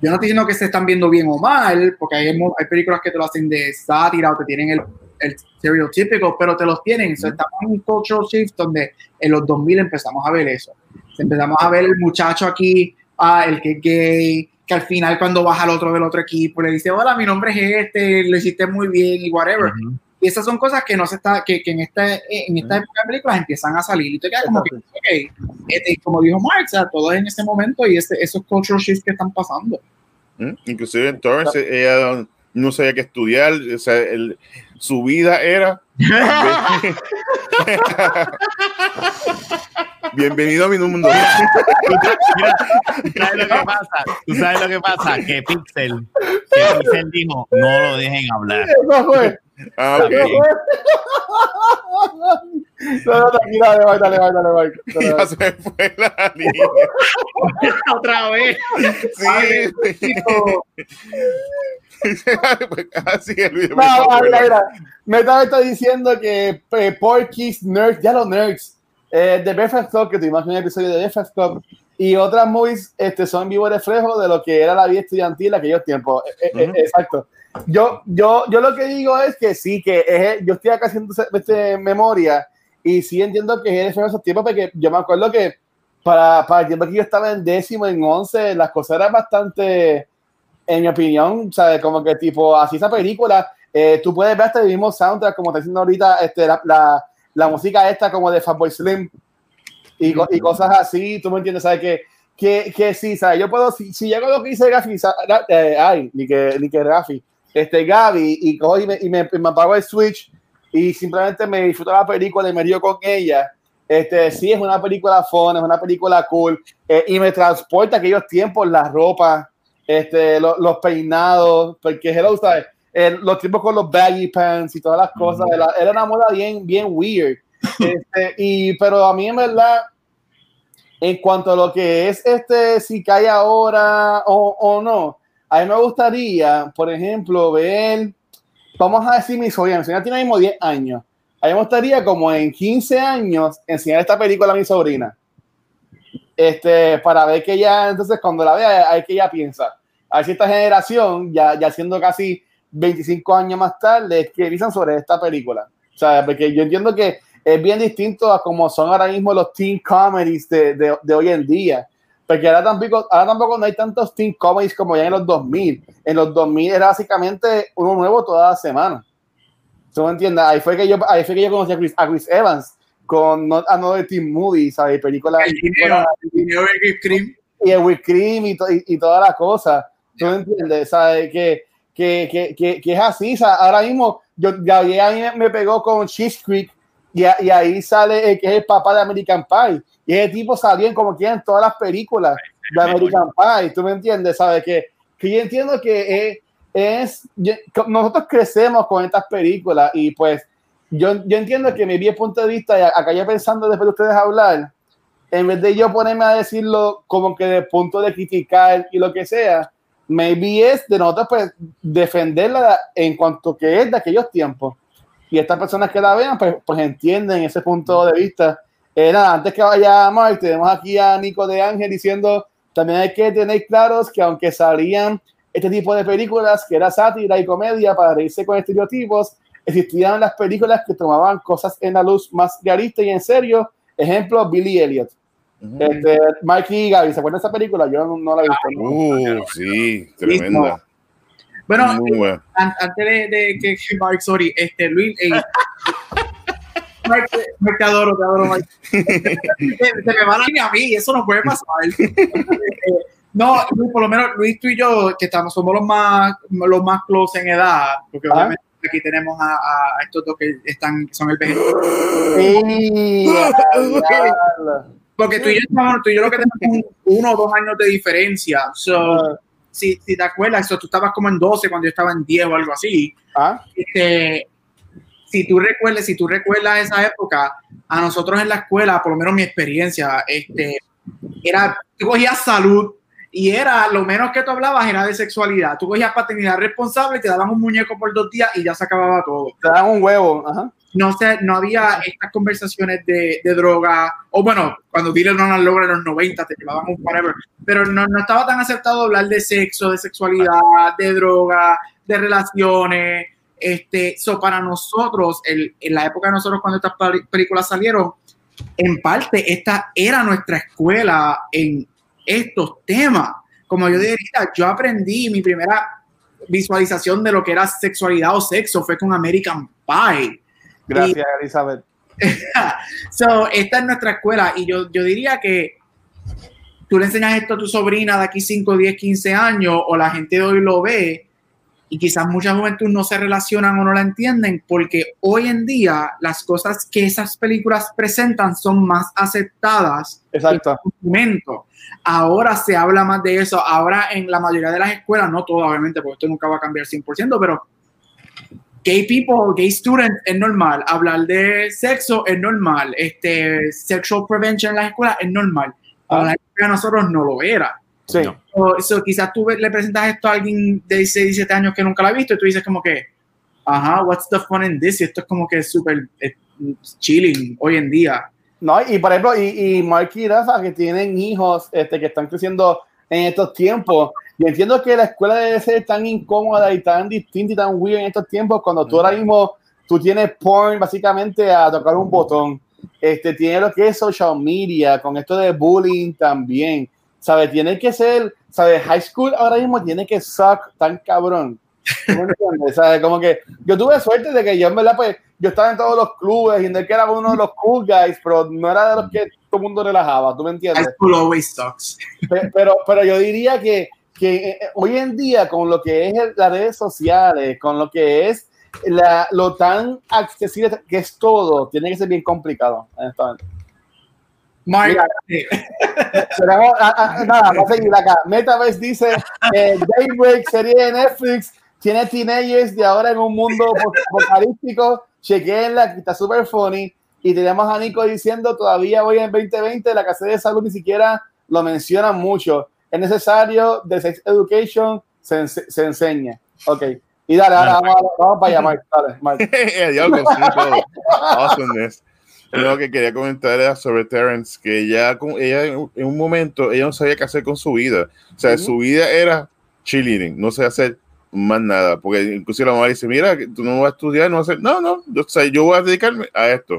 Yo no estoy diciendo que se están viendo bien o mal, porque hay, hay películas que te lo hacen de sátira o te tienen el, el estereotípico, pero te los tienen. estamos en un cultural shift donde en los 2000 empezamos a ver eso. Empezamos a ver el muchacho aquí, ah, el que es gay, que al final cuando baja al otro del otro equipo le dice, hola, mi nombre es este, lo hiciste muy bien y whatever. Y esas son cosas que no se está, que, que en esta, en esta época de películas empiezan a salir. Y te quedas como que, ok, este, como dijo Mark, o sea, todo en ese momento y este, esos cultural shifts que están pasando. Inclusive entonces ella no sabía qué estudiar, o sea, el, su vida era Bienvenido a mi mundo. ¿Tú sabes lo que pasa? ¿Tú sabes lo que pasa? Que Pixel, que Pixel dijo, no lo dejen hablar. Eso fue. Ah, okay. No, no, tranquila, dale, dale, dale, dale, Ya se fue la línea. Otra vez. Sí. Así video. No, mira, mira. Meta está diciendo que eh, Porky's Nerds, ya los nerds, eh, de Breakfast Club, que tuvimos un episodio de Breakfast Club, y otras movies este, son vivo reflejo de lo que era la vida estudiantil en aquellos tiempos. Eh, eh, exacto. Yo, yo, yo lo que digo es que sí, que yo estoy acá haciendo este, memoria y sí entiendo que es reflejo de esos tiempos, porque yo me acuerdo que para, para el tiempo que yo estaba en décimo, en once, las cosas eran bastante, en mi opinión, ¿sabes? Como que tipo, así esa película, tú puedes ver hasta el mismo soundtrack, como está diciendo ahorita, este, la la música esta como de Fatboy Slim y, y, cosas así, tú me entiendes, ¿sabes? Que, que, que sí, ¿sabes? Yo puedo, si, si llego lo que dice Gafi, eh, ay, ni que, ni que Gafi, este Gaby, y cojo y me, y me, me, apago el switch y simplemente me disfruto la película y me río con ella. Este, sí, es una película fun, es una película cool eh, y me transporta aquellos tiempos, la ropa, este, los, los peinados, porque hello, ¿sabes? los tiempos con los baggy pants y todas las cosas, era, una moda bien, bien weird. Este, y, pero a mí en verdad, en cuanto a lo que es este, si cae ahora o, o no, a mí me gustaría, por ejemplo, ver, vamos a decir mi sobrina, mi sobrina tiene mismo 10 años, a mí me gustaría como en 15 años enseñar esta película a mi sobrina. Este, para ver que ella, entonces cuando la vea, hay que ella piensa. A ver si esta generación, ya, ya siendo casi 25 años más tarde dicen sobre esta película. O sea, porque yo entiendo que es bien distinto a como son ahora mismo los teen comedies de, de, de hoy en día. Porque ahora tampoco, ahora tampoco no hay tantos teen comedies como ya en los 2000. En los 2000 era básicamente uno nuevo toda la semana. ¿Tú me entiendes? Ahí fue que yo, ahí fue que yo conocí a Chris, a Chris Evans con Not Another Teen Movie, ¿sabes? Película. El video, el Cream. Y el Whipped Cream y, y, y toda la cosa. ¿Tú me entiendes? ¿Sabes? Que que, que, que, es así. ahora mismo, yo, ya, me pegó con Cheese Creek y, y, ahí sale el que es el papá de American Pie. Y ese tipo salía como quieren todas las películas de American Pie. ¿Tú me entiendes? ¿Sabes? Que, que yo entiendo que es, nosotros crecemos con estas películas y pues yo, yo entiendo que mi bien punto de vista, acá ya pensando después de ustedes hablar, en vez de yo ponerme a decirlo como que de punto de criticar y lo que sea, maybe es de nosotros pues defenderla en cuanto que es de aquellos tiempos. Y estas personas que la vean pues, pues entienden ese punto de vista. era antes que vaya Mark, tenemos aquí a Nico de Ángel diciendo, también hay que tener claros que aunque salían este tipo de películas, que era sátira y comedia para reírse con estereotipos, existían las películas que tomaban cosas en la luz más realista y en serio. Ejemplo, Billy Elliot. Este, Mikey y Gaby, ¿se acuerdan de esa película? Yo no, la he visto. Uh, sí, tremenda. Bueno, antes de, de, que Mark, sorry, este, Luis, eh, Mark, te adoro, te adoro, Mike. Se, me va la línea a mí, eso no puede pasar. no, por lo menos Luis, tú y yo, que estamos, somos los más, los más close en edad, porque obviamente aquí tenemos a, a, estos dos que están, son el vegetal. porque tú y, yo, tú y yo lo que tenemos uno o dos años de diferencia. So, si, si te acuerdas, eso, tú estabas como en 12 cuando yo estaba en 10 o algo así. ¿Ah? Este, si tú recuerdas, si tú recuerdas esa época, a nosotros en la escuela, por lo menos mi experiencia, este, era, tú cogías salud y era, lo menos que tú hablabas era de sexualidad. Tú cogías paternidad responsable, te daban un muñeco por dos días y ya se acababa todo. Te daban un huevo, ajá no, sé, no había estas conversaciones de, de droga, o bueno, cuando Dylan Ronald logra en los 90 te llevaban un whatever, pero no, no estaba tan aceptado hablar de sexo, de sexualidad, de droga, de relaciones. Este, eso para nosotros, el, en la época de nosotros cuando estas películas salieron, en parte esta era nuestra escuela en estos temas. Como yo diría, yo aprendí mi primera visualización de lo que era sexualidad o sexo fue con American Pie. Gracias, Elizabeth. so, esta es nuestra escuela y yo, yo diría que tú le enseñas esto a tu sobrina de aquí 5, 10, 15 años o la gente de hoy lo ve y quizás muchas juventud no se relacionan o no la entienden porque hoy en día las cosas que esas películas presentan son más aceptadas. Exacto. momento. Ahora se habla más de eso. Ahora en la mayoría de las escuelas, no todas obviamente, porque esto nunca va a cambiar 100%, pero gay people, gay students es normal, hablar de sexo es normal, este, sexual prevention en las escuelas es normal. Ah. A nosotros no lo era. Sí. So, quizás tú le presentas esto a alguien de 16, 17 años que nunca lo ha visto y tú dices como que, ajá, what's the fun in this? Y esto es como que súper eh, chilling hoy en día. No, y por ejemplo, y, y Mark y Rafa que tienen hijos este, que están creciendo en estos tiempos, y entiendo que la escuela debe ser tan incómoda y tan distinta y tan weird en estos tiempos cuando tú ahora mismo tú tienes porn básicamente a tocar un botón. Este, tiene lo que es social media, con esto de bullying también. ¿Sabes? Tiene que ser, ¿sabes? High school ahora mismo tiene que suck tan cabrón. ¿Sabes? Como que yo tuve suerte de que yo en verdad, pues, yo estaba en todos los clubes y de que era uno de los cool guys, pero no era de los que todo el mundo relajaba, ¿tú me entiendes? High school always sucks. Pero, pero yo diría que que eh, eh, hoy en día con lo que es las redes sociales, con lo que es la, lo tan accesible que es todo, tiene que ser bien complicado. Mira, ah, ah, nada, va a seguir acá. Metaverse dice eh, Daybreak, serie de Netflix, tiene teenagers de ahora en un mundo apocalíptico. Chequenla, que está súper funny. Y tenemos a Nico diciendo, todavía hoy en 2020, la casa de salud ni siquiera lo mencionan mucho es necesario de Sex Education se, se enseña. Ok. Y dale, ahora vamos, vamos, para allá, Mike. Dale, Awesomeness. Lo que quería comentar era sobre Terrence, que ella, ella en un momento, ella no sabía qué hacer con su vida. O sea, su vida era cheerleading, no sé hacer más nada. Porque incluso la mamá dice, mira, tú no vas a estudiar, no vas a hacer, no, no, o sea, yo voy a dedicarme a esto.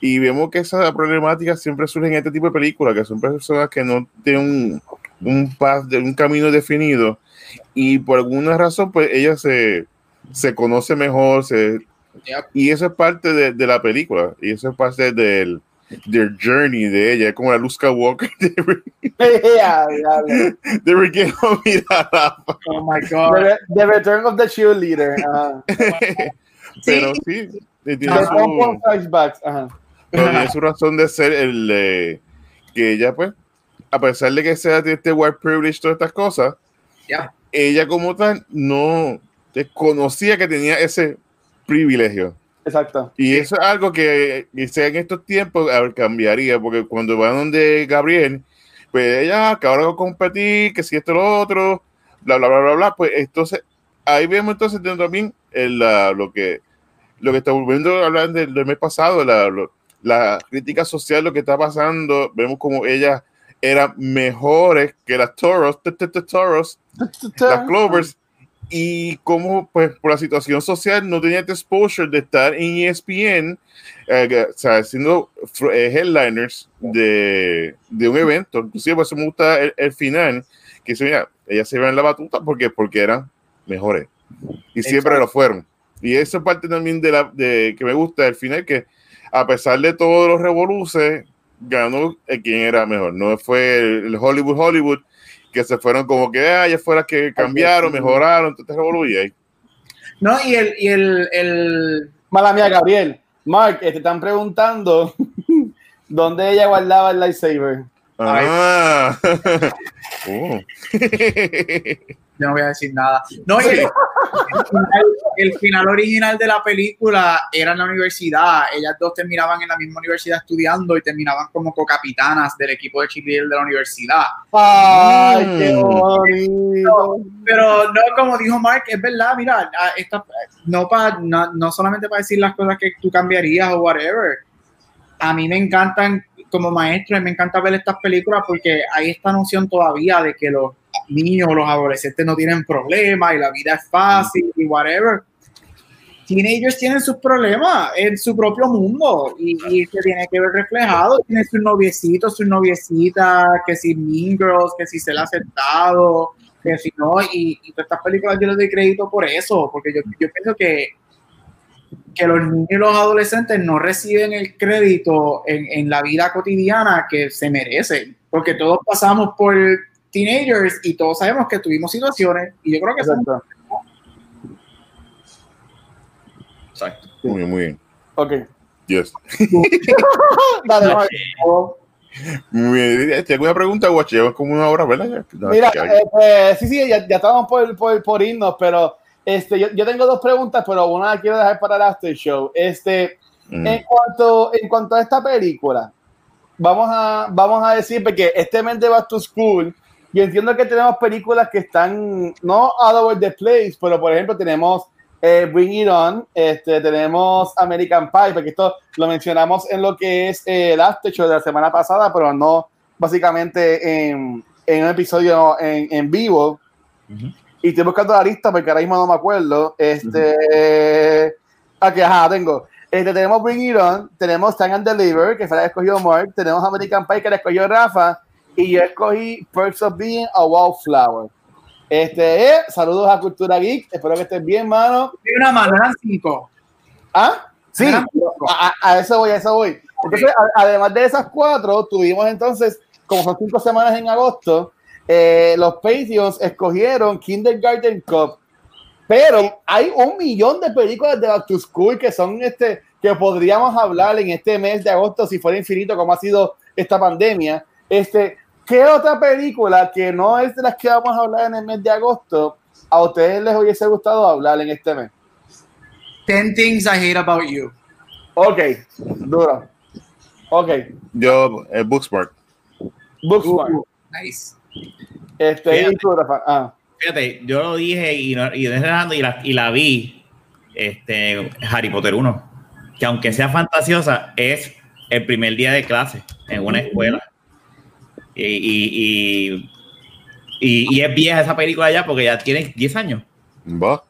Y vemos que esa problemática siempre surge en este tipo de películas, que son personas que no tienen un, un path, de un camino definido y por alguna razón pues ella se, se conoce mejor se, y eso es parte de, de, la película y eso es parte del, del journey de ella, es como la Luz Walker de, de Ricky Oh my God. The, the, Return of the Cheerleader. Uh. Pero sí, tiene su, tiene su razón de ser el que ella pues a pesar de que sea este white privilege, todas estas cosas, ella como tal no desconocía que tenía ese privilegio. Exacto. Y eso es algo que, sea en estos tiempos cambiaría, porque cuando van donde Gabriel, pues ella acaba de competir, que si esto lo otro, bla, bla, bla, bla, bla, pues entonces ahí vemos entonces también el, lo que lo que estamos viendo hablar del, mes pasado, la, la crítica social, lo que está pasando, vemos como ella eran mejores que las Toros, toros las Clovers, y como pues por la situación social no tenía este exposure de estar en ESPN, eh, o sea, haciendo eh, headliners de, de, un evento. Inclusive por eso me gusta el, final, que se mira, ellas se iban en la batuta porque, porque eran mejores y siempre lo fueron. Y esa parte también de la de que me gusta el final, que a pesar de todos los revoluces, ganó el quien era mejor. No fue el Hollywood Hollywood, que se fueron como que ah, ya fuera que cambiaron, mejoraron, entonces ahí. No, y el, y el, el... Mala mía, Gabriel. Mark, eh, te están preguntando dónde ella guardaba el lightsaber. Ah. oh. Yo no voy a decir nada. No, el, el, final, original de la película era en la universidad. Ellas dos terminaban en la misma universidad estudiando y terminaban como co-capitanas del equipo de cheerleader de la universidad. ¡Ay, qué mm. bonito! Pero, no, como dijo Mark, es verdad, mira, esta, no, pa, no, no solamente para decir las cosas que tú cambiarías o whatever. A mí me encantan como maestro, me encanta ver estas películas porque hay esta noción todavía de que los niños los adolescentes no tienen problemas y la vida es fácil y whatever. Teenagers tienen sus problemas en su propio mundo y, y se tiene que ver reflejado. Tienen sus noviecitos, sus noviecitas, que si Mean Girls, que si se le ha aceptado, que si no. Y, y todas estas películas yo les doy crédito por eso, porque yo, yo pienso que que los niños y los adolescentes no reciben el crédito en, en, la vida cotidiana que se merecen, porque todos pasamos por teenagers y todos sabemos que tuvimos situaciones y yo creo que Exacto. Exacto. Muy bien, muy bien. Ok. Yes. Dale, Muy bien. ¿Tienes alguna pregunta, Guachi? Llevas como una hora, ¿verdad? Mira, eh, eh, sí, sí, ya, ya estamos por, por, por irnos, pero este, yo, yo, tengo dos preguntas, pero una la quiero dejar para el after show. Este, mm. en, cuanto, en cuanto a esta película, vamos a, vamos a decir, porque este mes de Back to School, yo entiendo que tenemos películas que están, no all over the place, pero por ejemplo tenemos eh, Bring It On, este, tenemos American Pie, porque esto lo mencionamos en lo que es eh, el after show de la semana pasada, pero no básicamente en, en un episodio en, en vivo. Y estoy buscando la lista porque ahora mismo no me acuerdo. Este. Aquí, ajá, tengo. Este, tenemos Bring It On, tenemos Stand and Deliver, que fue la escogió Mark, tenemos American Pie, que la escogió Rafa, y yo escogí Perks of Being a Wallflower. Este, eh, saludos a Cultura Geek, espero que estén bien, mano. Tiene una mano, eran cinco. ¿Ah? Sí, a, a, eso voy, a eso voy. Entonces, además de esas cuatro, tuvimos entonces, como son cinco semanas en agosto, eh, los Patreons escogieron Kindergarten Cup, pero hay un millón de películas de Back to School que son este que podríamos hablar en este mes de agosto si fuera infinito como ha sido esta pandemia. Este, ¿qué otra película que no es de las que vamos a hablar en el mes de agosto a ustedes les hubiese gustado hablar en este mes? Ten Things I Hate About You. Ok, duro. Ok. Yo, eh, Booksmart. Booksmart. Uh, nice. Este, fíjate, ah. fíjate, yo lo dije y, y, y, la, y la vi, este, Harry Potter 1, que aunque sea fantasiosa, es el primer día de clase en una escuela. Y, y, y, es vieja esa película ya porque ya tiene 10 años. Va.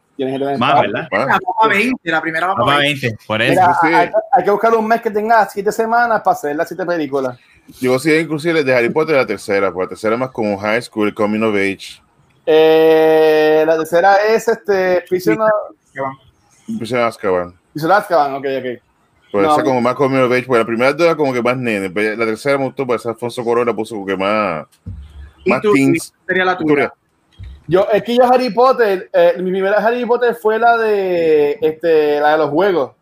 Más, ¿verdad? La Papa 20, la primera Papa 20. 20. Por eso. Mira, hay, que buscar un mes que tenga 7 semanas para hacer las 7 películas. Yo sí, inclusive de Harry Potter la tercera, porque la tercera es más como High School, Coming of Age. Eh, la tercera es este Prisoner Prisoner Azkaban. Prisoner Azkaban, ok, ok. Pues no, esa como más Coming of Age, porque la primera era como que más nene, pero la tercera me gustó, pues Alfonso Corona puso como que más, más teens. Sería la tuya. Yo, es que yo Harry Potter, eh, mi primera Harry Potter fue la de este, la de los juegos.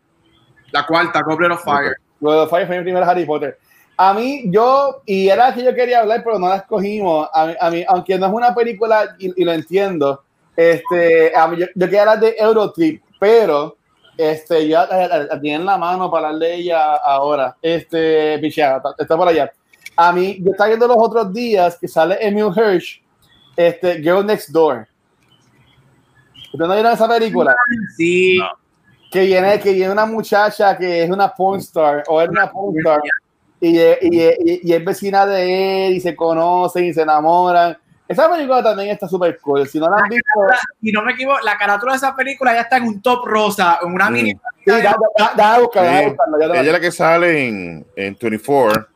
La cuarta, Goblet of Fire. Goblet of Fire fue mi primera Harry Potter. A mí, yo, y era que yo quería hablar, pero no la escogimos. A mí, aunque no es una película, y, lo entiendo, este, a mí, yo, quería hablar de Eurotrip, pero este, yo la, tiene en la mano para de ella ahora. Este, pichada, está por allá. A mí, yo estaba viendo los otros días que sale Emil Hirsch, este, Girl Next Door. ¿Ustedes no vieron esa película? Sí. Que viene, que viene una muchacha que es una porn star, o es una porn star y, y, y, es vecina de él y se conocen y se enamoran. Esa película también está súper cool. Si no la han visto. Si no me equivoco, la carátula de esa película ya está en un top rosa, en una mm. mini. Sí, da, da, da, buscar, Ella es la que sale en, en 24.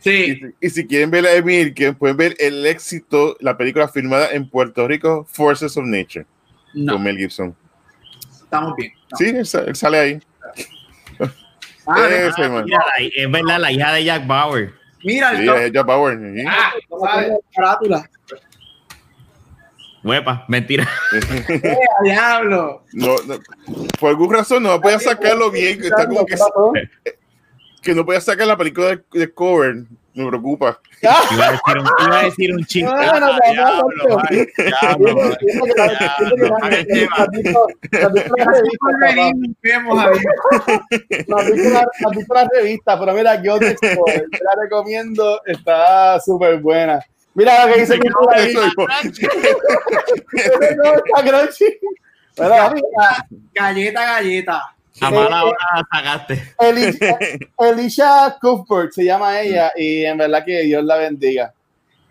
Sí. Y, si quieren ver a Emil, que pueden ver el éxito, la película filmada en Puerto Rico, Forces of Nature, con Mel Gibson. Estamos bien. Sí, él, sale ahí. Ah, Ese, ah, mira, es verdad, la hija de Jack Bauer. Mira, sí, es Jack Bauer. Ah, carátula. Huepa, mentira. ¡Eh, diablo! No, no, por alguna razón no voy a sacarlo bien. Está como que, que no podía sacar la película de, de cover. Me preocupa. Iba a decir un, iba a decir un chiste. No, no, visto la revista, pero mira, yo te la recomiendo, está súper buena. Mira lo que dice Galleta, galleta. A mala hora sacaste. Elisha Cuthbert se llama ella y en verdad que Dios la bendiga.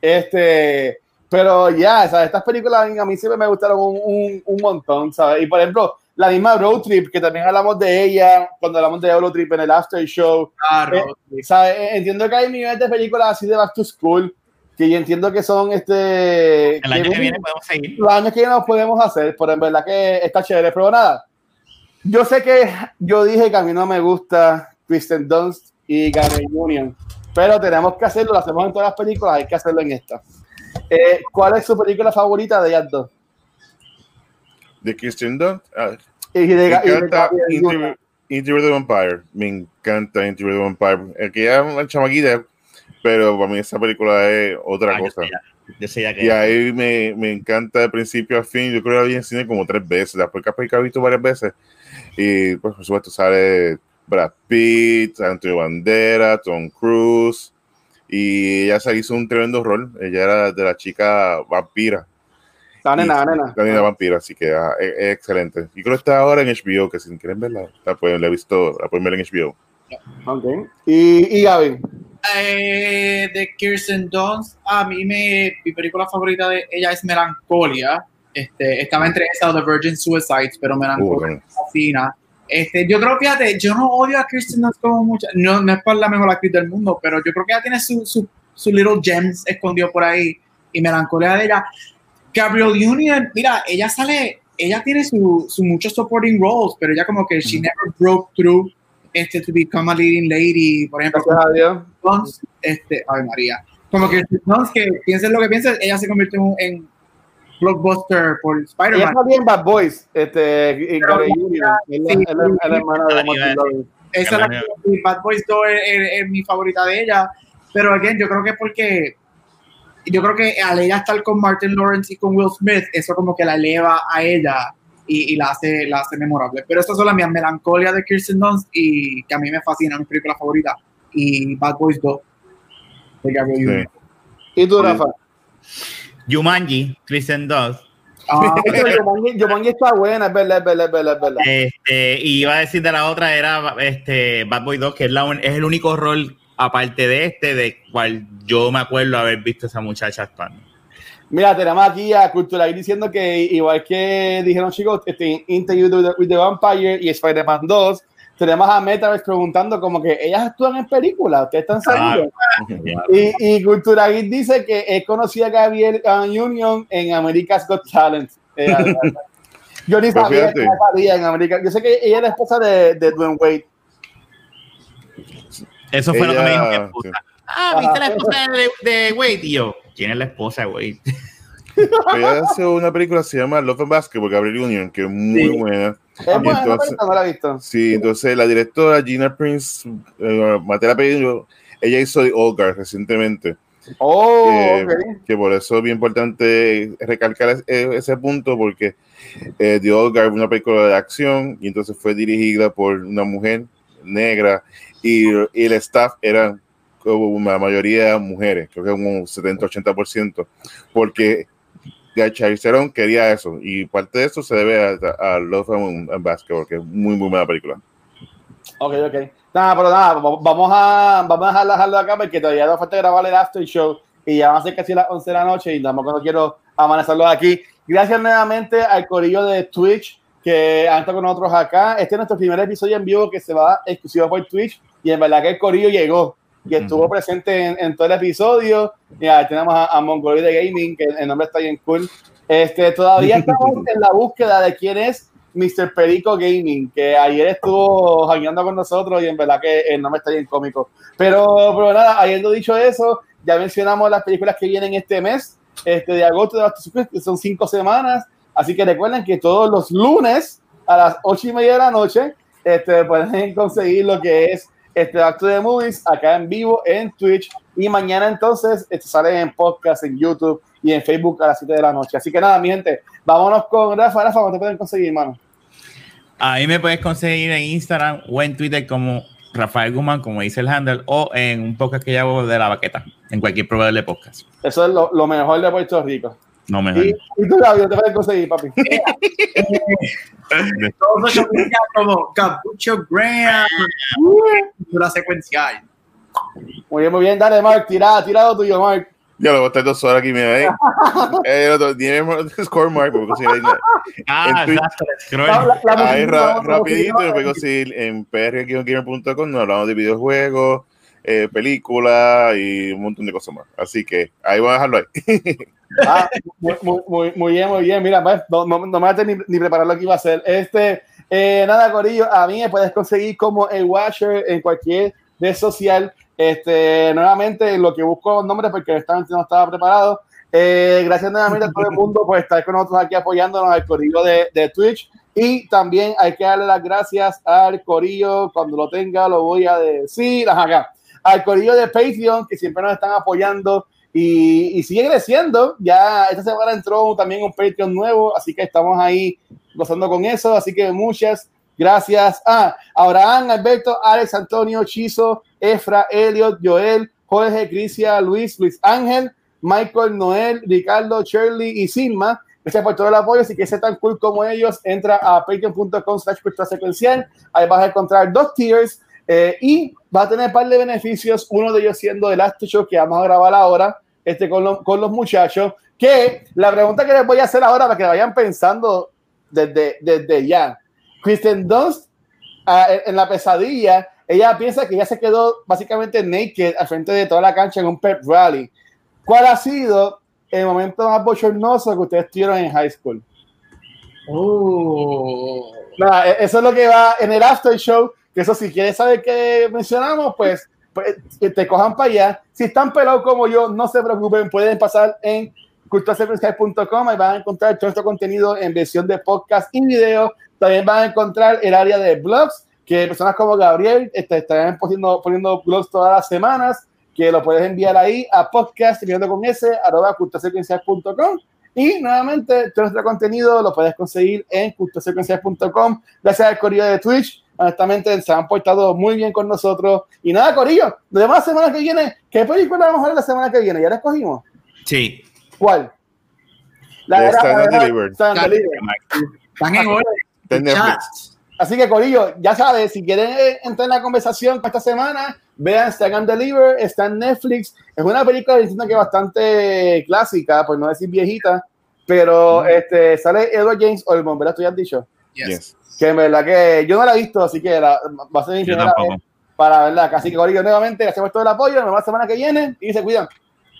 Este, pero ya, estas películas a mí siempre me gustaron un, un, montón, ¿sabes? Y por ejemplo, la misma Road Trip, que también hablamos de ella cuando hablamos de Road Trip en el After Show. Claro. Eh, ¿sabes? Entiendo que hay millones de películas así de Back to School que yo entiendo que son este. El año que, viene podemos seguir. Los años que viene nos podemos hacer, pero en verdad que está chévere. Pero nada, yo sé que yo dije que a mí no me gusta Kristen Dunst y Gary Union, pero tenemos que hacerlo, lo hacemos en todas las películas, hay que hacerlo en esta. Eh, ¿Cuál es su película favorita de ellas dos? De Kristen Dunst. Ah, y de, me encanta Interview the Vampire. Me encanta Interview the Vampire. El que ya es chamaquita, pero para mí esa película es otra ah, cosa. y ahí me, me, encanta de principio a fin. Yo creo que la vi en cine como tres veces. Después que he visto varias veces. Y pues, por supuesto, sale Brad Pitt, Antonio Bandera, Tom Cruise. Y ella se hizo un tremendo rol. Ella era de la chica vampira. La nena, la nena. La nena vampira, así que ah, es, excelente. Y creo que está ahora en HBO, que si quieren verla, la pueden, la he visto, la pueden ver en HBO. Ok. ¿Y, y Gaby? Eh, de Kirsten Dunst, a mí me, mi película favorita de ella es Melancolia. Este, estaba entre esa The Virgin Suicides, pero Melancolia uh, fina. Este, yo creo, fíjate, yo no odio a Kirsten Dunst como mucha, no, no es por la mejor actriz del mundo, pero yo creo que ella tiene su, su, su little gems escondido por ahí y melancolía de ella. Gabriel Union, mira, ella sale, ella tiene su, su muchos supporting roles, pero ella como que she never broke through este to become a leading lady, por ejemplo. Gracias este, ay María. Como que que piensen lo que piensen, ella se convirtió en blockbuster por Spider-Man. Ella también Bad Boys, este, y Union, la hermana de Martin Esa es la Bad Boys 2 es, mi favorita de ella, pero again, yo creo que es porque yo creo que al ella estar con Martin Lawrence y con Will Smith, eso como que la eleva a ella y, la, hace, la hace memorable. Pero estas son las mías, Melancolia de Kirsten Dunst y que a mí me fascina, mi película favorita, y Bad Boys 2 de Gabriel ¿Y tú, Rafa? Jumanji, Kristen Dunst. Ah, está buena, es verdad, es verdad, es verdad, es verdad. Este, y iba a decir de la otra, era este, Bad Boys 2, que es, la, es el único rol, aparte de este, de cual yo me acuerdo haber visto a esa muchacha actuando. Mira, tenemos aquí a Cultura diciendo que igual que dijeron chicos, este Interview with the, Vampire y Spider-Man 2, tenemos a Metaverse preguntando como que ellas actúan en películas, ustedes están saliendo. y, y Cultura dice que es conocida Gabriel Union en America's Got Talent. Eh, yo ni pues sabía que salía en América. Yo sé que ella es la esposa de, de Dwayne Wade. Eso fue lo que me dijo Ah, ¿viste la esposa de, de Wade? Yo, ¿quién es la esposa Wade? Ella hace una película se llama Love and Basketball, Gabriel Union, que es muy buena. Es buena, entonces, no la he visto. Sí, entonces la directora Gina Prince, eh, Matela Pedro, ella hizo The Old Guard recientemente. Oh, que, que, por eso es bien importante recalcar ese, punto, porque eh, The Old Guard es una película de acción y entonces fue dirigida por una mujer negra y, y el staff era la mayoría mujeres, creo que un 70-80%, porque Charlize Theron quería eso y parte de eso se debe a, Love and, Basketball, que es muy, muy buena película. Ok, ok. Nada, pero nada, vamos a, vamos a dejarlo acá porque todavía nos falta grabar el after show y ya van a ser casi las 11 de la noche y tampoco quiero amanecerlos aquí. Gracias nuevamente al corillo de Twitch que han estado con nosotros acá. Este es nuestro primer episodio en vivo que se va exclusivo por Twitch y en verdad que el corillo llegó y estuvo presente en, todo el episodio. Ya tenemos a, a de Gaming, que el nombre está bien cool. Este, todavía estamos en la búsqueda de quién es Mr. Perico Gaming, que ayer estuvo jangueando con nosotros y en verdad que el nombre está bien cómico. Pero, pero nada, habiendo dicho eso, ya mencionamos las películas que vienen este mes, este de agosto de que son cinco semanas. Así que recuerden que todos los lunes a las ocho y media de la noche este, pueden conseguir lo que es este acto de movies acá en vivo en Twitch y mañana entonces este sale en podcast en YouTube y en Facebook a las 7 de la noche. Así que nada, mi gente, vámonos con Rafa. Rafa, ¿cómo te pueden conseguir, hermano? Ahí me puedes conseguir en Instagram o en Twitter como Rafael Guzmán, como dice el handle, o en un podcast que hago de la baqueta, en cualquier proveedor de podcast. Eso es lo, lo mejor de Puerto Rico. No mejor. ¿Y, y tú, Gabriel, te puedes conseguir, papi? Todos como Capucho Graham, la secuencial. Muy bien, muy bien. Dale, Mark, tira, tirado tuyo, Mark. Yo lo voy a estar dos horas aquí, mira, eh. el otro, dime score mark, porque si Ah, exacto. Ahí rapidito, me puedo conseguir en prgamer.com, nos hablamos de videojuegos, eh, películas y un montón de cosas más. Así que ahí voy a dejarlo ahí. ah, muy, muy, muy, bien, muy bien. Mira, pues, no, no, no me a ni, ni preparar lo que iba a hacer. Este, eh, nada, Corillo, a mí me puedes conseguir como el Watcher en cualquier red social. Este, nuevamente, lo que busco los nombres porque esta no estaba preparado. Eh, gracias nuevamente a todo el mundo por estar con nosotros aquí apoyándonos al corillo de, de, Twitch. Y también hay que darle las gracias al corillo. Cuando lo tenga, lo voy a decir acá. Al corillo de Patreon, que siempre nos están apoyando y, y sigue creciendo. Ya esta semana entró también un Patreon nuevo, así que estamos ahí gozando con eso. Así que muchas gracias a Abraham, Alberto, Alex, Antonio, Chizo, Efra, Elliot, Joel, Jorge, Crisia, Luis, Luis Ángel, Michael, Noel, Ricardo, Shirley y Silma. Gracias por todo el apoyo. Si quieres ser tan cool como ellos, entra a patreon.com slash secuencial. Ahí vas a encontrar dos tiers eh, y vas a tener un par de beneficios. Uno de ellos siendo el Show que vamos a grabar ahora este, con, con los muchachos. Que la pregunta que les voy a hacer ahora para que vayan pensando desde, desde ya. Kristen Dunst ah, en la pesadilla ella piensa que ya se quedó básicamente naked al frente de toda la cancha en un pep rally. ¿Cuál ha sido el momento más bochornoso que ustedes tuvieron en high school? Oh. E-, eso es lo que va en el after show. Que eso, si quieres saber qué mencionamos, pues, pues te cojan para allá. Si están pelados como yo, no se preocupen, pueden pasar en culturasecuencial.com. Ahí van a encontrar todo este contenido en versión de podcast y video. También van a encontrar el área de blogs que personas como Gabriel este, estarán poniendo, poniendo blogs todas las semanas, que lo puedes enviar ahí a podcast, con ese, arroba. Y nuevamente, todo nuestro contenido lo puedes conseguir en cultosecuencial.com. Gracias al Corillo de Twitch. Honestamente, se han portado muy bien con nosotros. Y nada, Corillo, de la semana que viene, ¿qué película vamos a ver la semana que viene? ¿Ya la escogimos? Sí. ¿Cuál? La de Stand Delivered. Están en Netflix. Así que, Corillo, ya sabes, si quieren eh, entrar en la conversación esta semana, vean Stand and Deliver, está en Netflix. Es una película diciendo que bastante clásica, por no decir viejita, pero este, sale Edward James Olmos, ¿verdad? Tú ya has dicho. Yes. Que en verdad que yo no la he visto, así que va a ser mi primera vez para verla. Así que, Corillo, nuevamente, por todo el apoyo. Nos vemos la semana que viene y se cuidan.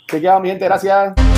Se quedan, mi gente, gracias.